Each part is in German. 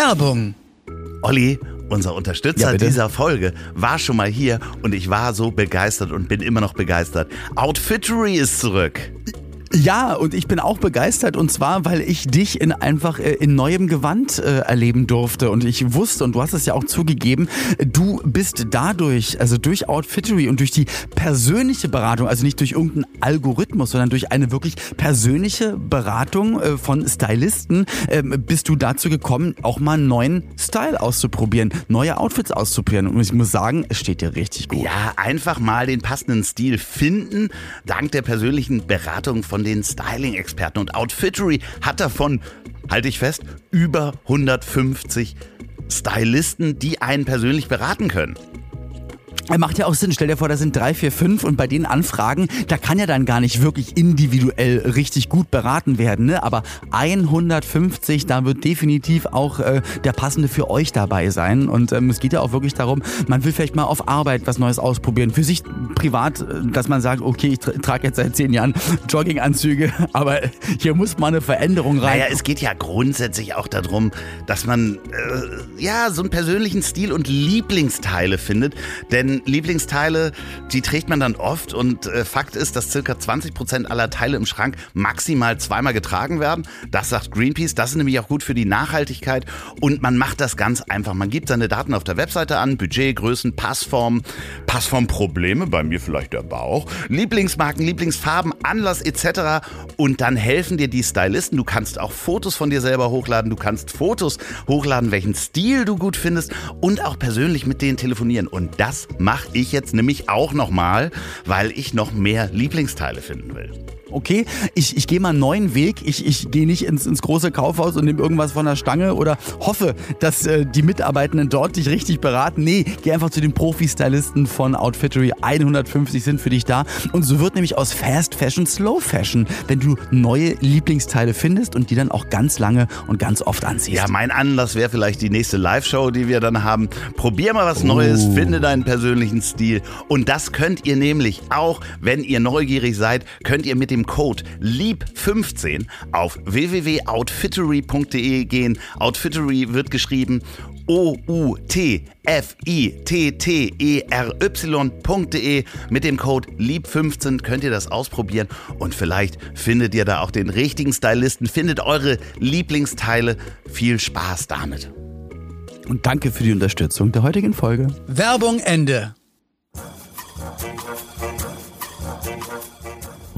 Werbung. Olli, unser Unterstützer Ja, dieser Folge, war schon mal hier und ich war so begeistert und bin immer noch begeistert. Outfittery ist zurück. Ja, und ich bin auch begeistert und zwar, weil ich dich in einfach äh, in neuem Gewand äh, erleben durfte. Und ich wusste und du hast es ja auch zugegeben, du bist dadurch, also durch Outfittery und durch die persönliche Beratung, also nicht durch irgendeinen Algorithmus, sondern durch eine wirklich persönliche Beratung äh, von Stylisten, ähm, bist du dazu gekommen, auch mal einen neuen Style auszuprobieren, neue Outfits auszuprobieren. Und ich muss sagen, es steht dir richtig gut. Ja, einfach mal den passenden Stil finden, dank der persönlichen Beratung von den Styling-Experten. Und Outfittery hat davon, halte ich fest, über 150 Stylisten, die einen persönlich beraten können. Er macht ja auch Sinn. Stell dir vor, da sind drei, vier, fünf und bei den Anfragen, da kann ja dann gar nicht wirklich individuell richtig gut beraten werden. Ne? Aber 150, da wird definitiv auch äh, der passende für euch dabei sein. Und ähm, es geht ja auch wirklich darum, man will vielleicht mal auf Arbeit was Neues ausprobieren. Für sich privat, äh, dass man sagt, okay, ich tra trage jetzt seit zehn Jahren Jogginganzüge, aber hier muss mal eine Veränderung rein. Naja, es geht ja grundsätzlich auch darum, dass man äh, ja so einen persönlichen Stil und Lieblingsteile findet. Denn Lieblingsteile, die trägt man dann oft und äh, Fakt ist, dass circa 20% aller Teile im Schrank maximal zweimal getragen werden. Das sagt Greenpeace. Das ist nämlich auch gut für die Nachhaltigkeit und man macht das ganz einfach. Man gibt seine Daten auf der Webseite an, Budget, Größen, Passform, Passformprobleme, bei mir vielleicht der Bauch, Lieblingsmarken, Lieblingsfarben, Anlass etc. Und dann helfen dir die Stylisten. Du kannst auch Fotos von dir selber hochladen, du kannst Fotos hochladen, welchen Stil du gut findest und auch persönlich mit denen telefonieren. Und das mache ich jetzt nämlich auch nochmal, weil ich noch mehr Lieblingsteile finden will. Okay, ich, ich gehe mal einen neuen Weg. Ich, ich gehe nicht ins, ins große Kaufhaus und nehme irgendwas von der Stange oder hoffe, dass äh, die Mitarbeitenden dort dich richtig beraten. Nee, geh einfach zu den Profi-Stylisten von Outfittery. 150 sind für dich da. Und so wird nämlich aus Fast Fashion Slow Fashion, wenn du neue Lieblingsteile findest und die dann auch ganz lange und ganz oft anziehst. Ja, mein Anlass wäre vielleicht die nächste Live-Show, die wir dann haben. Probier mal was Neues, finde deinen persönlichen Stil. Und das könnt ihr nämlich auch, wenn ihr neugierig seid, könnt ihr mit dem Code LIEB15 auf www.outfittery.de gehen. Outfittery wird geschrieben O-U-T-F-I-T-T-E-R-Y.de. Mit dem Code LIEB15 könnt ihr das ausprobieren und vielleicht findet ihr da auch den richtigen Stylisten, findet eure Lieblingsteile. Viel Spaß damit. Und danke für die Unterstützung der heutigen Folge. Werbung Ende.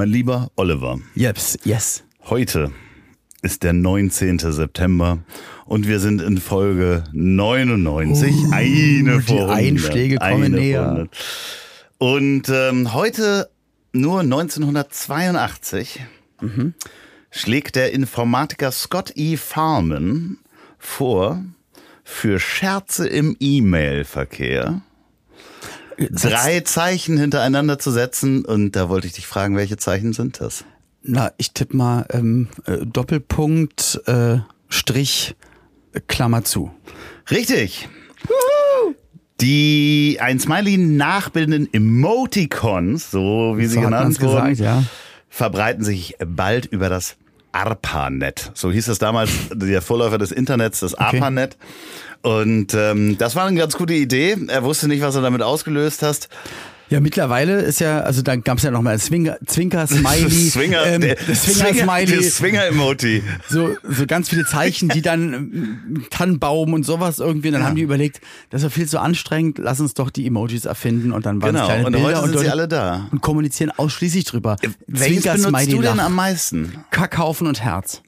Mein lieber Oliver, Yes, yes. heute ist der 19. September und wir sind in Folge 99. Uh, eine die vor 100, Einschläge kommen näher. vor 100. Und ähm, heute, nur 1982, Mhm. schlägt der Informatiker Scott E. Farman vor, für Scherze im E-Mail-Verkehr drei Zeichen hintereinander zu setzen. Und da wollte ich dich fragen, welche Zeichen sind das? Na, ich tippe mal ähm, äh, Doppelpunkt, äh, Strich, Klammer zu. Richtig. Die ein Smiley nachbildenden Emoticons, so wie sie So hat genannt wurden, gesagt, ja. verbreiten sich bald über das ARPANET. So hieß es damals, der Vorläufer des Internets, das ARPANET. Und ähm, das war eine ganz gute Idee. Er wusste nicht, was er damit ausgelöst hast. Ja, mittlerweile ist ja, also da gab es ja noch mal Zwinker, Zwinker-Smiley. Swinger, ähm, der, das Swinger, Swinger-Smiley. der Swinger-Emoji. So, so ganz viele Zeichen, die dann ähm, Tannenbaum und sowas irgendwie. Und dann haben die überlegt, das ist ja viel zu anstrengend, lass uns doch die Emojis erfinden und dann waren es Genau, kleine und Bilder heute sind und, sie alle da. und kommunizieren ausschließlich drüber. Welches benutzt Zwinker-Smiley, du denn am meisten? Kackhaufen und Herz.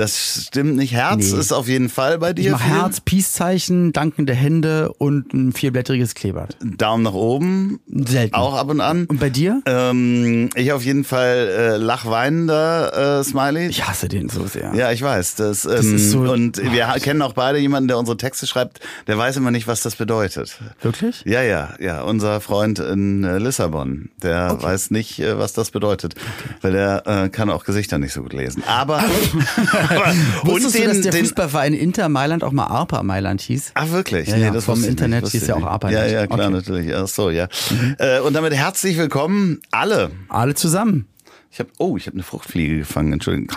Das stimmt nicht. Herz Nee. ist auf jeden Fall bei dir. Ich viel. Herz, Peace-Zeichen, dankende Hände und ein vierblättriges Kleeblatt. Daumen nach oben. Selten. Auch ab und an. Und bei dir? Ähm, ich auf jeden Fall äh, lachweinender äh, Smiley. Ich hasse den so sehr. Ja, ich weiß. Das, ähm, ist so- und wir ha- kennen auch beide jemanden, der unsere Texte schreibt, der weiß immer nicht, was das bedeutet. Wirklich? Ja, ja, ja. Unser Freund in äh, Lissabon, der weiß nicht, äh, was das bedeutet, weil der äh, kann auch Gesichter nicht so gut lesen. Aber, aber Wusstest du, dass den, der den Fußballverein Inter Mailand auch mal ARPA Mailand hieß? Ach wirklich? Ja, ja, vom wusste ich Internet hieß ja auch. ARPA Ja, ja, klar, Okay. natürlich. Ach so, ja. Äh, und damit herzlich willkommen alle. Alle zusammen. Ich habe, oh, ich habe eine Fruchtfliege gefangen. Entschuldigung.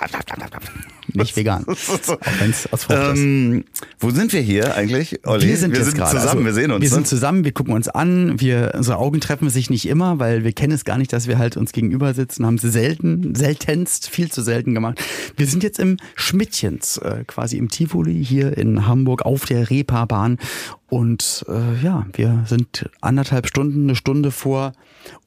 Nicht vegan. Auch wenn es aus Frucht ist. Ähm, wo sind wir hier eigentlich, Olli? Wir sind jetzt gerade. zusammen, also, wir sehen uns. Wir ne? sind zusammen, wir gucken uns an. Wir, unsere Augen treffen sich nicht immer, weil wir kennen es gar nicht, dass wir halt uns gegenüber sitzen. Haben sie selten, seltenst, viel zu selten gemacht. Wir sind jetzt im Schmidtchens, äh, quasi im Tivoli hier in Hamburg auf der Reeperbahn. Und äh, ja, wir sind anderthalb Stunden, eine Stunde vor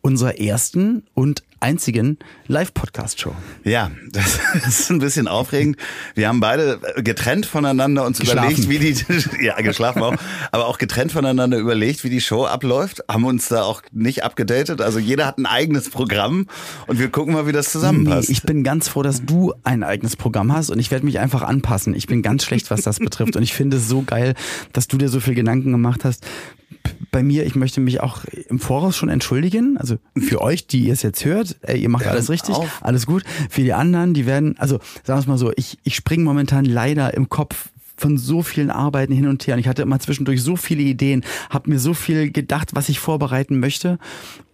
unserer ersten und einzigen Live-Podcast-Show. Ja, das ist ein bisschen aufregend. Wir haben beide getrennt voneinander uns Geschlafen. überlegt, wie die, ja, geschlafen auch, aber auch getrennt voneinander überlegt, wie die Show abläuft, haben uns da auch nicht abgedatet. Also jeder hat ein eigenes Programm und wir gucken mal, wie das zusammenpasst. Nee, ich bin ganz froh, dass du ein eigenes Programm hast und ich werde mich einfach anpassen. Ich bin ganz schlecht, was das betrifft und ich finde es so geil, dass du dir so viel Gedanken gemacht hast. Bei mir, ich möchte mich auch im Voraus schon entschuldigen. Also für euch, die ihr es jetzt hört, ey, ihr macht alles richtig, auf. alles gut. Für die anderen, die werden, also sagen wir es mal so, ich, ich springe momentan leider im Kopf von so vielen Arbeiten hin und her. Und ich hatte immer zwischendurch so viele Ideen, habe mir so viel gedacht, was ich vorbereiten möchte.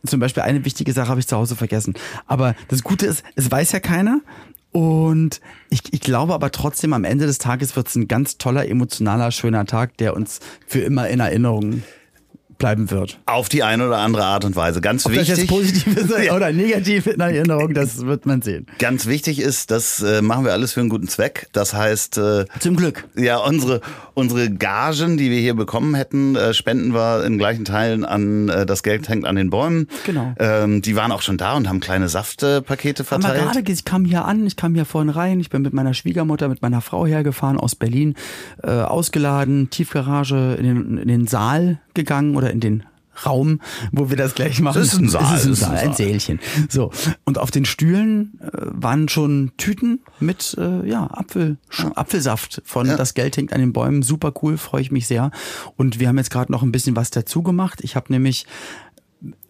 Zum Beispiel eine wichtige Sache habe ich zu Hause vergessen. Aber das Gute ist, es weiß ja keiner. Und ich, ich glaube aber trotzdem, am Ende des Tages wird es ein ganz toller, emotionaler, schöner Tag, der uns für immer in Erinnerung bleiben wird. Auf die eine oder andere Art und Weise. Ganz Ob das wichtig. jetzt positiv ist oder negativ in Erinnerung, das wird man sehen. Ganz wichtig ist, das äh, machen wir alles für einen guten Zweck. Das heißt, äh, Zum Glück. ja, unsere, unsere Gagen, die wir hier bekommen hätten, äh, spenden wir in gleichen Teilen an äh, das Geld hängt an den Bäumen. Genau. Ähm, die waren auch schon da und haben kleine Saftpakete Aber verteilt. gerade, ich kam hier an, ich kam hier vorhin rein, ich bin mit meiner Schwiegermutter, mit meiner Frau hergefahren aus Berlin, äh, ausgeladen, Tiefgarage in den, in den Saal gegangen oder in den Raum, wo wir das gleich machen. Das ist ein Saal, Es ist ein Saal, ein. Sälchen. So. Und auf den Stühlen äh, waren schon Tüten mit äh, ja, Apfel, Apfelsaft von Ja. Das Geld hängt an den Bäumen. Super cool, freue ich mich sehr. Und wir haben jetzt gerade noch ein bisschen was dazu gemacht. Ich habe nämlich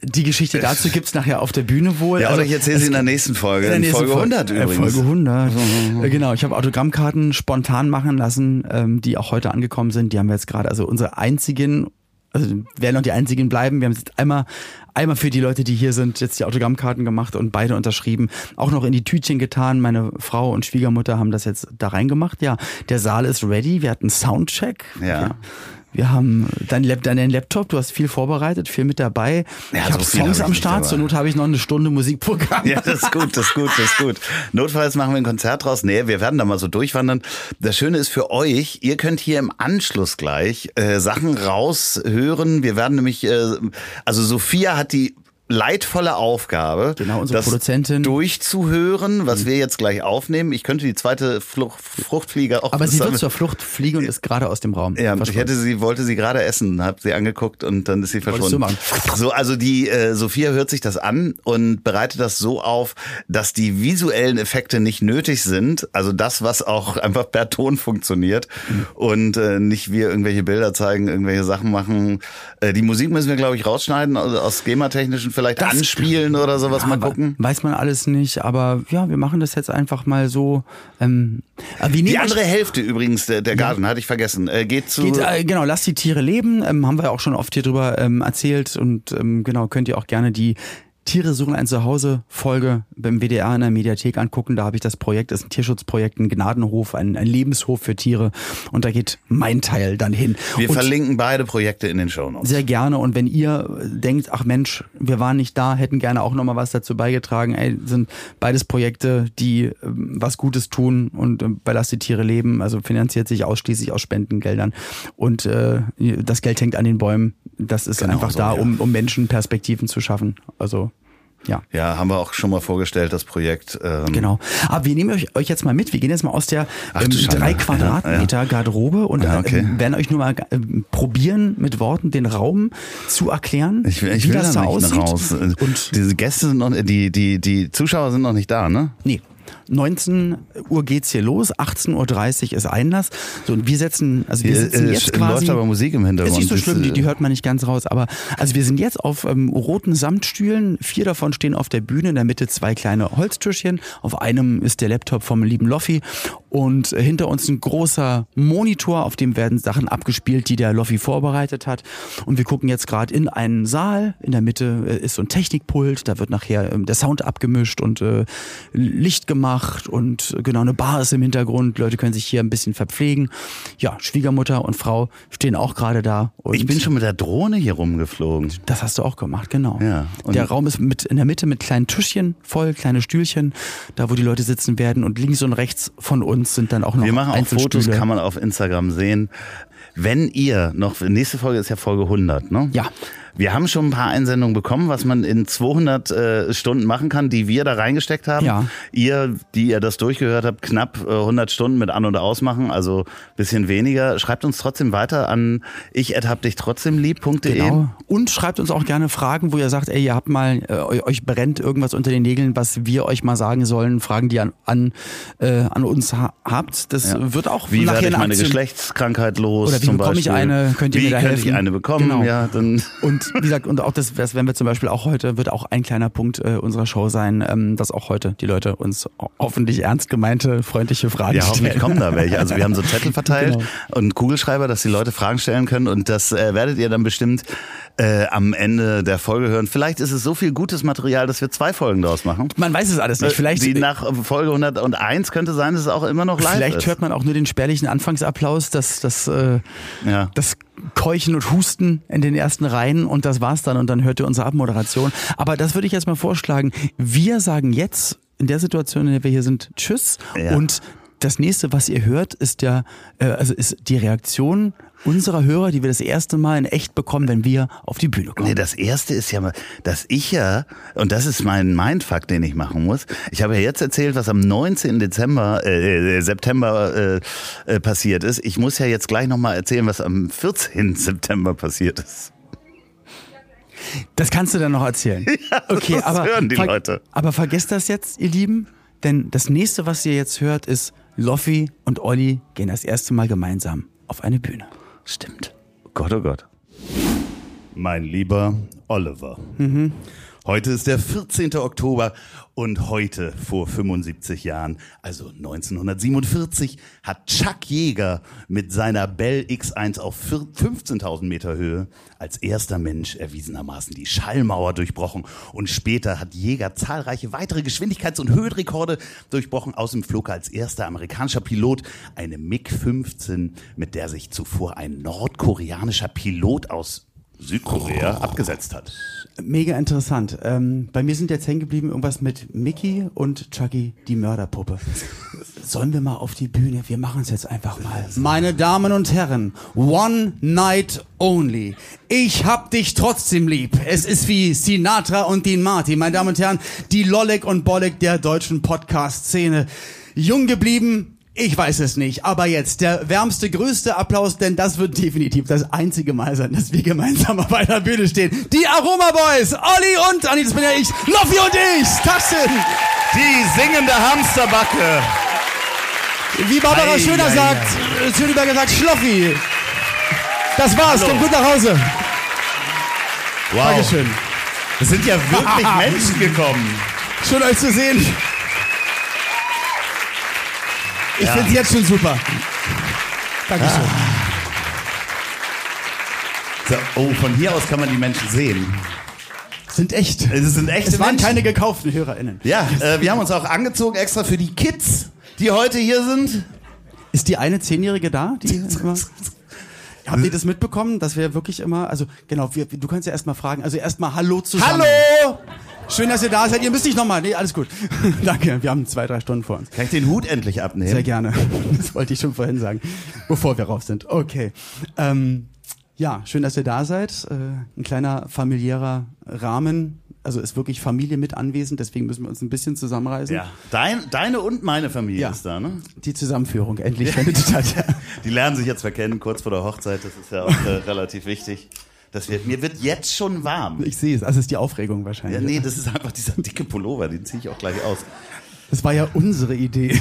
die Geschichte dazu gibt's nachher auf der Bühne wohl. Ja, oder Also, ich erzähle sie in der nächsten Folge. in der nächsten Folge 100 Folge, äh, übrigens. Folge 100. Äh, genau, ich habe Autogrammkarten spontan machen lassen, ähm, die auch heute angekommen sind. Die haben wir jetzt gerade, also unsere einzigen, also werden noch die einzigen bleiben. Wir haben jetzt einmal, einmal für die Leute, die hier sind, jetzt die Autogrammkarten gemacht und beide unterschrieben. Auch noch in die Tütchen getan. Meine Frau und Schwiegermutter haben das jetzt da reingemacht. Ja, der Saal ist ready. Wir hatten Soundcheck. Ja. Wir haben dein, Lap, deinen Laptop, du hast viel vorbereitet, viel mit dabei. Ja, ich habe so viel Songs hab am Start, zur Not habe ich noch eine Stunde Musikprogramm. Ja, das ist gut, das ist gut, das ist gut. Notfalls machen wir ein Konzert draus. Nee, wir werden da mal so durchwandern. Das Schöne ist für euch, ihr könnt hier im Anschluss gleich äh, Sachen raushören. Wir werden nämlich, äh, also Sophia hat die leidvolle Aufgabe, Genau, unsere das Produzentin. durchzuhören, was wir jetzt gleich aufnehmen. Ich könnte die zweite Fluch Fruchtfliege auch Aber sie wird zur Flucht fliegen und ist gerade aus dem Raum. ja, ich hätte sie, wollte sie gerade essen, hab sie angeguckt und dann ist sie verschwunden. So, also die äh, Sophia hört sich das an und bereitet das so auf, dass die visuellen Effekte nicht nötig sind. Also das, was auch einfach per Ton funktioniert und äh, nicht wir irgendwelche Bilder zeigen, irgendwelche Sachen machen. Äh, die Musik müssen wir, glaube ich, rausschneiden, also aus schematechnischen vielleicht Das- anspielen oder sowas. mal Ja, gucken. Weiß man alles nicht, aber ja, wir machen das jetzt einfach mal so. Ähm, aber wie Die andere Hälfte übrigens der, der Garten, hatte ich vergessen, äh, geht zu... Geht, äh, genau, lasst die Tiere leben, ähm, haben wir ja auch schon oft hier drüber ähm, erzählt und ähm, genau, könnt ihr auch gerne die Tiere suchen ein Zuhause Folge beim WDR in der Mediathek angucken. Da habe ich das Projekt, das ist ein Tierschutzprojekt, ein Gnadenhof, ein, ein Lebenshof für Tiere und da geht mein Teil dann hin. wir und verlinken beide Projekte in den Shownotes. sehr gerne und wenn ihr denkt, ach Mensch, wir waren nicht da, hätten gerne auch nochmal was dazu beigetragen, ey, sind beides Projekte, die ähm, was Gutes tun und ähm, bei Lass die Tiere leben, also finanziert sich ausschließlich aus Spendengeldern und äh, das Geld hängt an den Bäumen, das ist Genau einfach so, da, ja. um, um Menschen Perspektiven zu schaffen, also Ja. Ja, haben wir auch schon mal vorgestellt, das Projekt. Ähm, Genau. Aber wir nehmen euch, euch jetzt mal mit. Wir gehen jetzt mal aus der Ach ähm, drei Quadratmeter Garderobe und Ja, okay. ähm, werden euch nur mal ähm, probieren, mit Worten den Raum zu erklären, Ich, will- ich wie will das da aussieht. raus. Und Diese Gäste sind noch, die, die, die Zuschauer sind noch nicht da, ne? nee. 19 Uhr geht's hier los, 18.30 Uhr ist Einlass. So, und wir setzen, also wir Hier, sitzen äh, jetzt sch- quasi. läuft aber Musik im Hintergrund. Ist nicht so schlimm, die, äh, die hört man nicht ganz raus. Aber also wir sind jetzt auf ähm, roten Samtstühlen. Vier davon stehen auf der Bühne. In der Mitte zwei kleine Holztischchen. Auf einem ist der Laptop vom lieben Loffi. Und hinter uns ein großer Monitor, auf dem werden Sachen abgespielt, die der Loffi vorbereitet hat. Und wir gucken jetzt gerade in einen Saal. In der Mitte äh, ist so ein Technikpult. Da wird nachher ähm, der Sound abgemischt und äh, Licht gemacht. Und äh, genau, eine Bar ist im Hintergrund. Leute können sich hier ein bisschen verpflegen. Ja, Schwiegermutter und Frau stehen auch gerade da. Ich bin schon mit der Drohne hier rumgeflogen. das hast du auch gemacht, genau. Ja, und- der Raum ist mit in der Mitte mit kleinen Tischchen voll, kleine Stühlchen, da wo die Leute sitzen werden und links und rechts von uns sind dann auch noch Wir machen auch. Fotos, kann man auf Instagram sehen. Wenn ihr noch, nächste Folge ist ja Folge 100, ne? Ja. Wir haben schon ein paar Einsendungen bekommen, was man in 200 äh, Stunden machen kann, die wir da reingesteckt haben. Ja. Ihr, die ihr das durchgehört habt, knapp äh, 100 Stunden mit An- und Ausmachen, also bisschen weniger. Schreibt uns trotzdem weiter an ich hab dich trotzdem lieb.de. Genau. Und schreibt uns auch gerne Fragen, wo ihr sagt, ey, ihr habt mal, äh, eu- euch brennt irgendwas unter den Nägeln, was wir euch mal sagen sollen, Fragen, die ihr an, an, äh, an uns ha habt. Das Ja. wird auch Wie nachher werde ich eine meine Aktion- Geschlechtskrankheit los? Oder wie bekomme ich Beispiel? eine? Könnt ihr wie mir da könnte helfen? ich eine bekommen? Genau. Ja, dann Und wie gesagt, und auch das, das werden wir zum Beispiel auch heute, wird auch ein kleiner Punkt äh, unserer Show sein, ähm, dass auch heute die Leute uns ho- hoffentlich ernst gemeinte, freundliche Fragen Ja, hoffentlich stellen. kommen da welche. Also wir haben so Zettel verteilt Genau. und Kugelschreiber, dass die Leute Fragen stellen können und das äh, werdet ihr dann bestimmt äh, am Ende der Folge hören. Vielleicht ist es so viel gutes Material, dass wir zwei Folgen daraus machen. Man weiß es alles nicht. Vielleicht, die nach Folge 101 könnte sein, dass es auch immer noch live vielleicht ist. hört man auch nur den spärlichen Anfangsapplaus, das, das, äh, Ja. das Keuchen und Husten in den ersten Reihen und das war's dann und dann hört ihr unsere Abmoderation. Aber das würde ich jetzt mal vorschlagen. Wir sagen jetzt in der Situation, in der wir hier sind, Tschüss Ja. und das nächste, was ihr hört, ist der, äh, also ist die Reaktion unserer Hörer, die wir das erste Mal in echt bekommen, wenn wir auf die Bühne kommen. Nee, das erste ist ja mal, dass ich ja, und das ist mein Mindfuck, den ich machen muss. Ich habe ja jetzt erzählt, was am 19. Dezember, äh, äh, September äh, äh, passiert ist. Ich muss ja jetzt gleich nochmal erzählen, was am 14. September passiert ist. Das kannst du dann noch erzählen. okay, das aber, hören die Leute. aber vergesst das jetzt, ihr Lieben, denn das nächste, was ihr jetzt hört, ist Loffi und Olli gehen das erste Mal gemeinsam auf eine Bühne. Stimmt. Gott, oh Gott. Mein lieber Oliver. Heute ist der 14. Oktober und heute vor 75 Jahren, also 1947, hat Chuck Yeager mit seiner Bell X1 auf 4 15.000 Meter Höhe als erster Mensch erwiesenermaßen die Schallmauer durchbrochen und später hat Jäger zahlreiche weitere Geschwindigkeits- und Höhenrekorde durchbrochen. Außerdem flog er als erster amerikanischer Pilot eine MiG-15, mit der sich zuvor ein nordkoreanischer Pilot aus Südkorea abgesetzt hat. Mega interessant. Ähm, bei mir sind jetzt hängen geblieben irgendwas mit Mickey und Chucky, die Mörderpuppe. Sollen wir mal auf die Bühne? Wir machen es jetzt einfach mal. Meine Damen und Herren, One Night Only. Ich hab dich trotzdem lieb. Es ist wie Sinatra und Dean Martin. Meine Damen und Herren, die Lollek und Bollek der deutschen Podcast-Szene. Jung geblieben, ich weiß es nicht, aber jetzt der wärmste, größte Applaus, denn das wird definitiv das einzige Mal sein, dass wir gemeinsam auf einer Bühne stehen. Die Aroma Boys, Olli und, Anni, das bin ja ich, Loffi und ich, Taschen. Die singende Hamsterbacke. Wie Barbara Ei, Schöner ei, sagt, äh, Schöneberger sagt, Schloffi. Das war's, Hallo. kommt gut nach Hause. Wow. Dankeschön. Es sind ja wirklich Menschen gekommen. Schön euch zu sehen. Ich Ja. find's jetzt schon super. Dankeschön. So, oh, von hier aus kann man die Menschen sehen. Sind echt. Es sind echte Es waren Menschen. keine gekauften HörerInnen. Ja, äh, wir haben uns auch angezogen extra für die Kids, die heute hier sind. Ist die eine Zehnjährige da? Die habt ihr das mitbekommen, dass wir wirklich immer, also genau, wir, du kannst ja erstmal fragen, also erstmal Hallo zusammen. Hallo! Schön, dass ihr da seid. Ihr müsst nicht nochmal. Nee, alles gut. Danke, wir haben zwei, drei Stunden vor uns. Kann ich den Hut endlich abnehmen? Sehr gerne. Das wollte ich schon vorhin sagen, bevor wir raus sind. Okay. Ähm, ja, schön, dass ihr da seid. Äh, ein kleiner familiärer Rahmen. also ist wirklich Familie mit anwesend, deswegen müssen wir uns ein bisschen zusammenreißen. Ja. Dein, deine und meine Familie Ja. ist da, ne? Die Zusammenführung endlich findet statt. Die lernen sich jetzt verkennen, kurz vor der Hochzeit. Das ist ja auch äh, relativ wichtig. Das wird, mir wird jetzt schon warm. Ich sehe es, also ist die Aufregung wahrscheinlich. Ja, nee, das ist einfach dieser dicke Pullover, den ziehe ich auch gleich aus. Das war ja unsere Idee.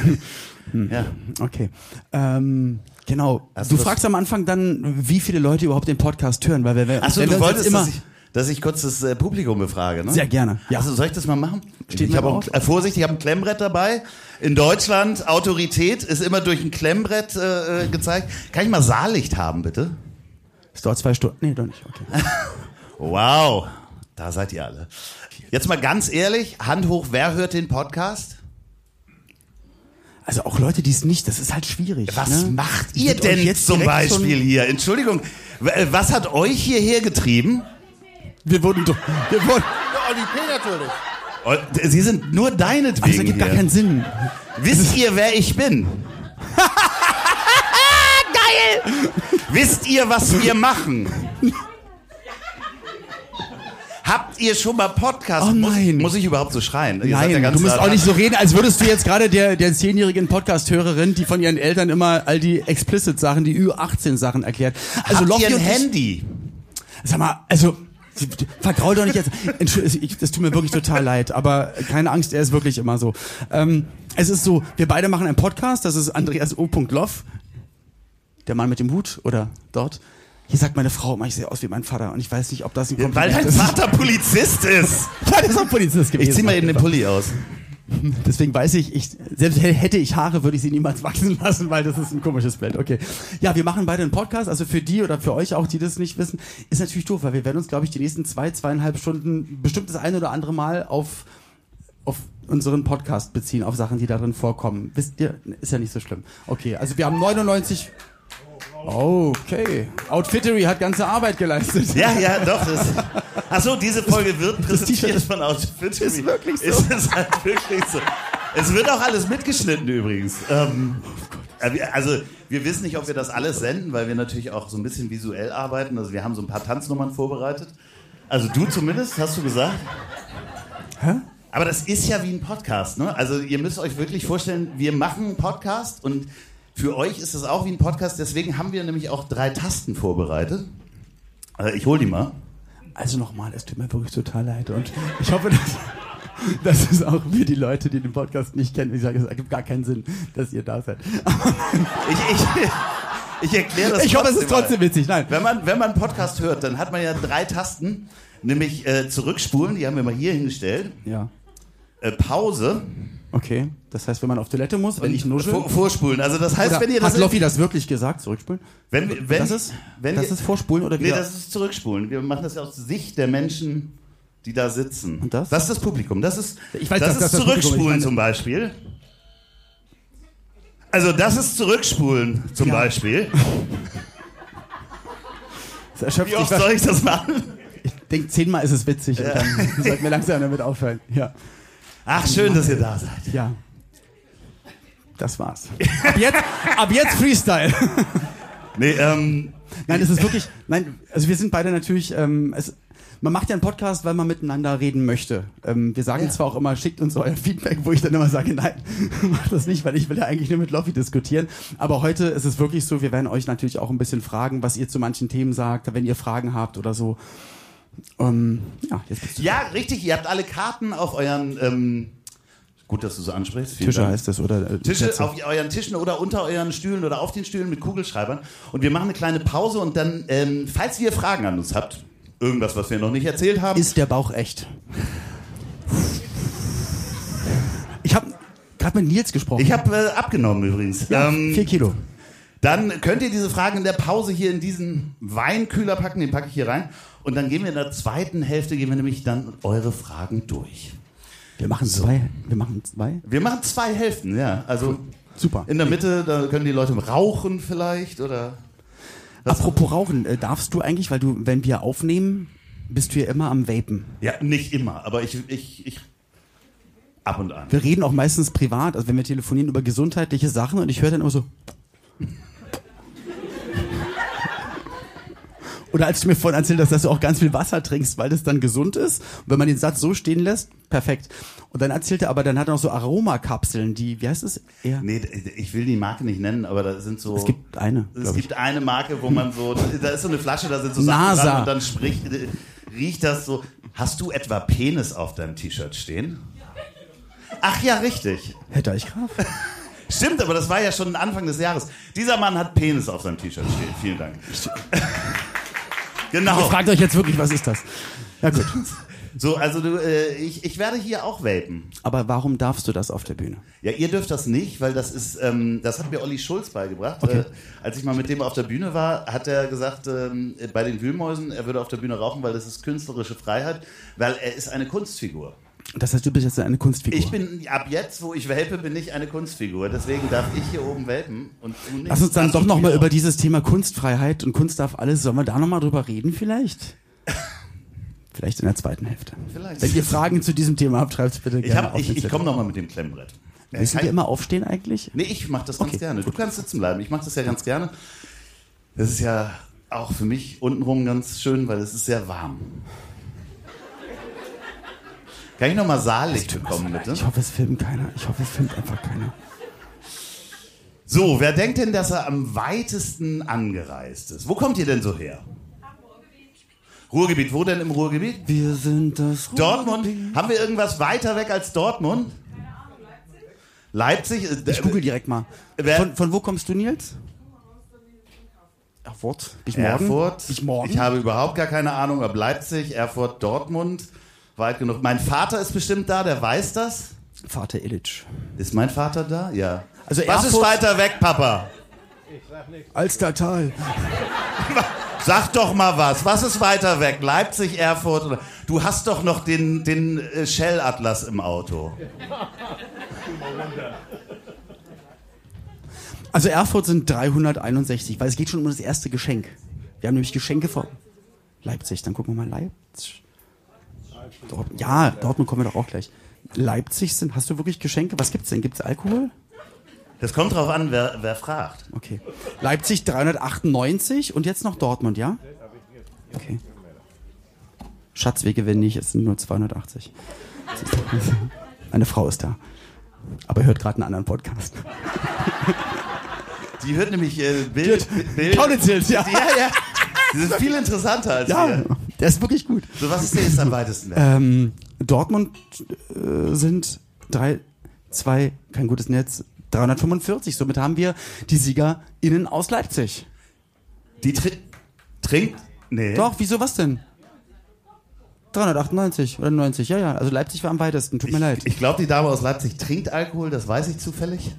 Ja. Okay. Ähm, genau. Hast du fragst am Anfang dann, wie viele Leute überhaupt den Podcast hören, weil wir, wir Achso, du wolltest, immer dass ich, dass ich kurz das äh, Publikum befrage, ne? sehr gerne. Ja. Also soll ich das mal machen? Steht ich habe äh, Vorsicht, ich habe ein Klemmbrett dabei. In Deutschland, Autorität ist immer durch ein Klemmbrett äh, äh, gezeigt. Kann ich mal Saallicht haben, bitte? Es dauert zwei Stunden. Nee, doch nicht. Okay. Wow, da seid ihr alle. Jetzt mal ganz ehrlich, Hand hoch, wer hört den Podcast? Also auch Leute, die es nicht, das ist halt schwierig. Was ne? macht ihr denn jetzt zum Beispiel hier? Entschuldigung, was hat euch hierher getrieben? Wir wurden, doch- wir wurden. Oh, Sie sind nur deinetwegen Also, das ergibt gar keinen Sinn. Wisst ihr, wer ich bin? Geil! Wisst ihr, was wir machen? Habt ihr schon mal Podcast? Oh Muss, nein. muss ich überhaupt so schreien? Ihr seid ja Nein, ganz du musst auch nicht so reden, als würdest du jetzt gerade der, der zehnjährigen Podcast-Hörerin, die von ihren Eltern immer all die Explicit-Sachen, die Ü18-Sachen erklärt. Also Habt ihr ein Handy? Sag mal, also vergraul doch nicht jetzt. Entschuldigung, das tut mir wirklich total leid, aber keine Angst, er ist wirklich immer so. Ähm, es ist so, wir beide machen einen Podcast, das ist Andreas O. Loff, der Mann mit dem Hut oder dort. Hier sagt meine Frau immer, ich sehe aus wie mein Vater und ich weiß nicht, ob das ein Weil Kompliment dein ist. Vater Polizist ist. Ja, der ist auch Polizist gewesen. Ich zieh mal eben den Pulli aus. Deswegen weiß ich, ich, selbst hätte ich Haare, würde ich sie niemals wachsen lassen, weil das ist ein komisches Bild. Okay. Ja, wir machen beide einen Podcast. Also für die oder für euch auch, die das nicht wissen, ist natürlich doof, weil wir werden uns, glaube ich, die nächsten zwei, zweieinhalb Stunden bestimmt das eine oder andere Mal auf, auf unseren Podcast beziehen, auf Sachen, die darin vorkommen. Wisst ihr, ist ja nicht so schlimm. Okay, also wir haben 99. Okay. Outfittery hat ganze Arbeit geleistet. Ja, ja, doch. Das, ach so, diese Folge wird präsentiert von Outfit. ist wirklich so. Ist es halt wirklich so. Es wird auch alles mitgeschnitten übrigens. Ähm, äh, also wir wissen nicht, ob wir das alles senden, weil wir natürlich auch so ein bisschen visuell arbeiten. Also wir haben so ein paar Tanznummern vorbereitet. Also du zumindest, hast du gesagt? Hä? Aber das ist ja wie ein Podcast, ne? Also ihr müsst euch wirklich vorstellen, wir machen einen Podcast und für euch ist es auch wie ein Podcast. Deswegen haben wir nämlich auch drei Tasten vorbereitet. Äh, ich hol die mal. Also nochmal, es tut mir wirklich total leid. Und ich hoffe, dass, das ist auch für die Leute, die den Podcast nicht kennen. Ich sage, es ergibt gar keinen Sinn, dass ihr da seid. Ich, ich, ich erkläre das Ich hoffe, es ist mal. trotzdem witzig. Nein. Wenn man, wenn man einen Podcast hört, dann hat man ja drei Tasten, nämlich äh, zurückspulen, die haben wir mal hier hingestellt, Ja. äh, Pause, Okay. Das heißt, wenn man auf Toilette muss, wenn ich nuschel. vor, vorspulen. Also das heißt, Oder wenn ihr das hat Loffi das wirklich gesagt? Zurückspulen? wenn, wenn, das ist, wenn das ihr, ist Vorspulen oder nee, wieder? das ist zurückspulen. Wir machen das ja aus Sicht der Menschen, die da sitzen. Und das? Das ist das Publikum. Das ist, Ich weiß, das ist das das ist. Ich zurückspulen zum Beispiel. Also das ist zurückspulen zum Ja. Beispiel. das erschöpft Wie oft soll ich das machen? Ich denke, zehnmal ist es witzig und dann sollten wir langsam damit aufhören. Ja. Ach, schön, dass ihr da seid. Ja. Das war's. Ab jetzt, ab jetzt Freestyle. Nee, ähm, Nein, es ist wirklich, nein, also wir sind beide natürlich, ähm, es, man macht ja einen Podcast, weil man miteinander reden möchte. Ähm, wir sagen Ja. zwar auch immer, schickt uns euer Feedback, wo ich dann immer sage, nein, macht das nicht, weil ich will ja eigentlich nur mit Loffi diskutieren. Aber heute ist es wirklich so, wir werden euch natürlich auch ein bisschen fragen, was ihr zu manchen Themen sagt, wenn ihr Fragen habt oder so. Ähm, ja. Ja, richtig. Ihr habt alle Karten auf euren. Ähm, gut, dass du so ansprichst. Tische Dank. heißt das, oder? Äh, Tische Plätze. auf euren Tischen oder unter euren Stühlen oder auf den Stühlen mit Kugelschreibern. Und wir machen eine kleine Pause und dann, ähm, falls ihr Fragen an uns habt, irgendwas, was wir noch nicht erzählt haben, Ist der Bauch echt? Ich habe gerade mit Nils gesprochen. ich habe äh, abgenommen übrigens. ja, Ähm, vier Kilo. Dann könnt ihr diese Fragen in der Pause hier in diesen Weinkühler packen, den packe ich hier rein. Und dann gehen wir in der zweiten Hälfte, gehen wir nämlich dann eure Fragen durch. Wir machen zwei. Wir machen zwei. Wir machen zwei Hälften, ja. Also Super. in der Mitte, da können die Leute rauchen vielleicht oder. Apropos Rauchen, äh, darfst du eigentlich, weil du, wenn wir aufnehmen, bist du ja immer am Vapen. Ja, nicht immer, aber ich, ich, ich ab und an. Wir reden auch meistens privat, also wenn wir telefonieren über gesundheitliche Sachen und ich höre dann immer so. Oder als du mir vorhin erzählt hast, dass du auch ganz viel Wasser trinkst, weil das dann gesund ist. Und wenn man den Satz so stehen lässt, perfekt. Und dann erzählt er aber, dann hat er noch so Aromakapseln, die, wie heißt es? Ja. Nee, ich will die Marke nicht nennen, aber da sind so. Es gibt eine. Es gibt eine Marke, wo man so, da ist so eine Flasche, da sind so NASA. Sachen dran und dann spricht, riecht das so. Hast du etwa Penis auf deinem T-Shirt stehen? Ach ja, richtig. Herr Deichgraf? Stimmt, aber das war ja schon Anfang des Jahres. Dieser Mann hat Penis auf seinem T-Shirt stehen. Vielen Dank. Genau. Ihr fragt euch jetzt wirklich, was ist das? Ja gut. So, also du, äh, ich, ich werde hier auch vapen. Aber warum darfst du das auf der Bühne? Ja, ihr dürft das nicht, weil das ist, ähm, das hat mir Olli Schulz beigebracht. Okay. Äh, als ich mal mit dem auf der Bühne war, hat er gesagt, ähm, bei den Wühlmäusen, er würde auf der Bühne rauchen, weil das ist künstlerische Freiheit, weil er ist eine Kunstfigur. Das heißt, du bist jetzt eine Kunstfigur. Ich bin, ab jetzt, wo ich vape, bin ich eine Kunstfigur. Deswegen darf ich hier oben vapen und du nicht. Lass uns dann doch nochmal über dieses Thema Kunstfreiheit und Kunst darf alles, sollen wir da nochmal drüber reden vielleicht? Vielleicht in der zweiten Hälfte. Vielleicht. Wenn ihr Fragen zu diesem Thema habt, schreibt bitte Ich, gerne hab- ich, ich Zettel. komme nochmal mit dem Klemmbrett. Äh, Müssen kein- wir immer aufstehen eigentlich? Nee, ich mache das ganz Okay, gerne. Du kannst sitzen bleiben. Ich mache das ja ganz gerne. Das ist ja auch für mich untenrum ganz schön, weil es ist sehr warm. Kann ich nochmal Saallicht bekommen, bitte? Ich hoffe, es filmt keiner. Ich hoffe, es filmt einfach keiner. So, wer denkt denn, dass er am weitesten angereist ist? Wo kommt ihr denn so her? Ruhrgebiet. Wo denn im Ruhrgebiet? Wir sind das Dortmund. Haben wir irgendwas weiter weg als Dortmund? Leipzig? Äh, Ich google direkt mal. Wer- Von, von wo kommst du, Nils? Erfurt. Bin ich morgen? Erfurt. Bin Ich morgen. Ich habe überhaupt gar keine Ahnung, ob Leipzig, Erfurt, Dortmund. Weit genug. Mein Vater ist bestimmt da, der weiß das. Vater Illich. Ist mein Vater da? Ja. Also Was ist Erfurt- weiter weg, Papa? Alstertal. Sag doch mal was. Was ist weiter weg? Leipzig, Erfurt? Oder? Du hast doch noch den, den äh, Shell-Atlas im Auto. Also Erfurt sind 361, weil es geht schon um das erste Geschenk. Wir haben nämlich Geschenke vor Leipzig. Dann gucken wir mal Leipzig. Dort, ja, Dortmund kommen wir doch auch gleich. Leipzig sind, hast du wirklich Geschenke? Was gibt's denn? Gibt's Alkohol? Das kommt drauf an, wer, wer fragt. Okay. Leipzig 398 und jetzt noch Dortmund, ja? Okay. Schatz, wir gewinnen nicht, es sind nur 280. Meine Frau ist da. Aber hört gerade einen anderen Podcast. Die hört nämlich äh, Bild. Bild Kaulitz Hills, ja. Ja, ja. Die sind viel interessanter als Ja, wir. Der ist wirklich gut. So, was ist dir jetzt am weitesten? Ähm, Dortmund äh, sind drei, zwei, kein gutes Netz, 345. Somit haben wir die SiegerInnen aus Leipzig. Die tri trinkt. Nee. Doch, wieso was denn? 398 oder 90, ja, ja. Also Leipzig war am weitesten, tut mir leid. Ich glaube, die Dame aus Leipzig trinkt Alkohol, das weiß ich zufällig.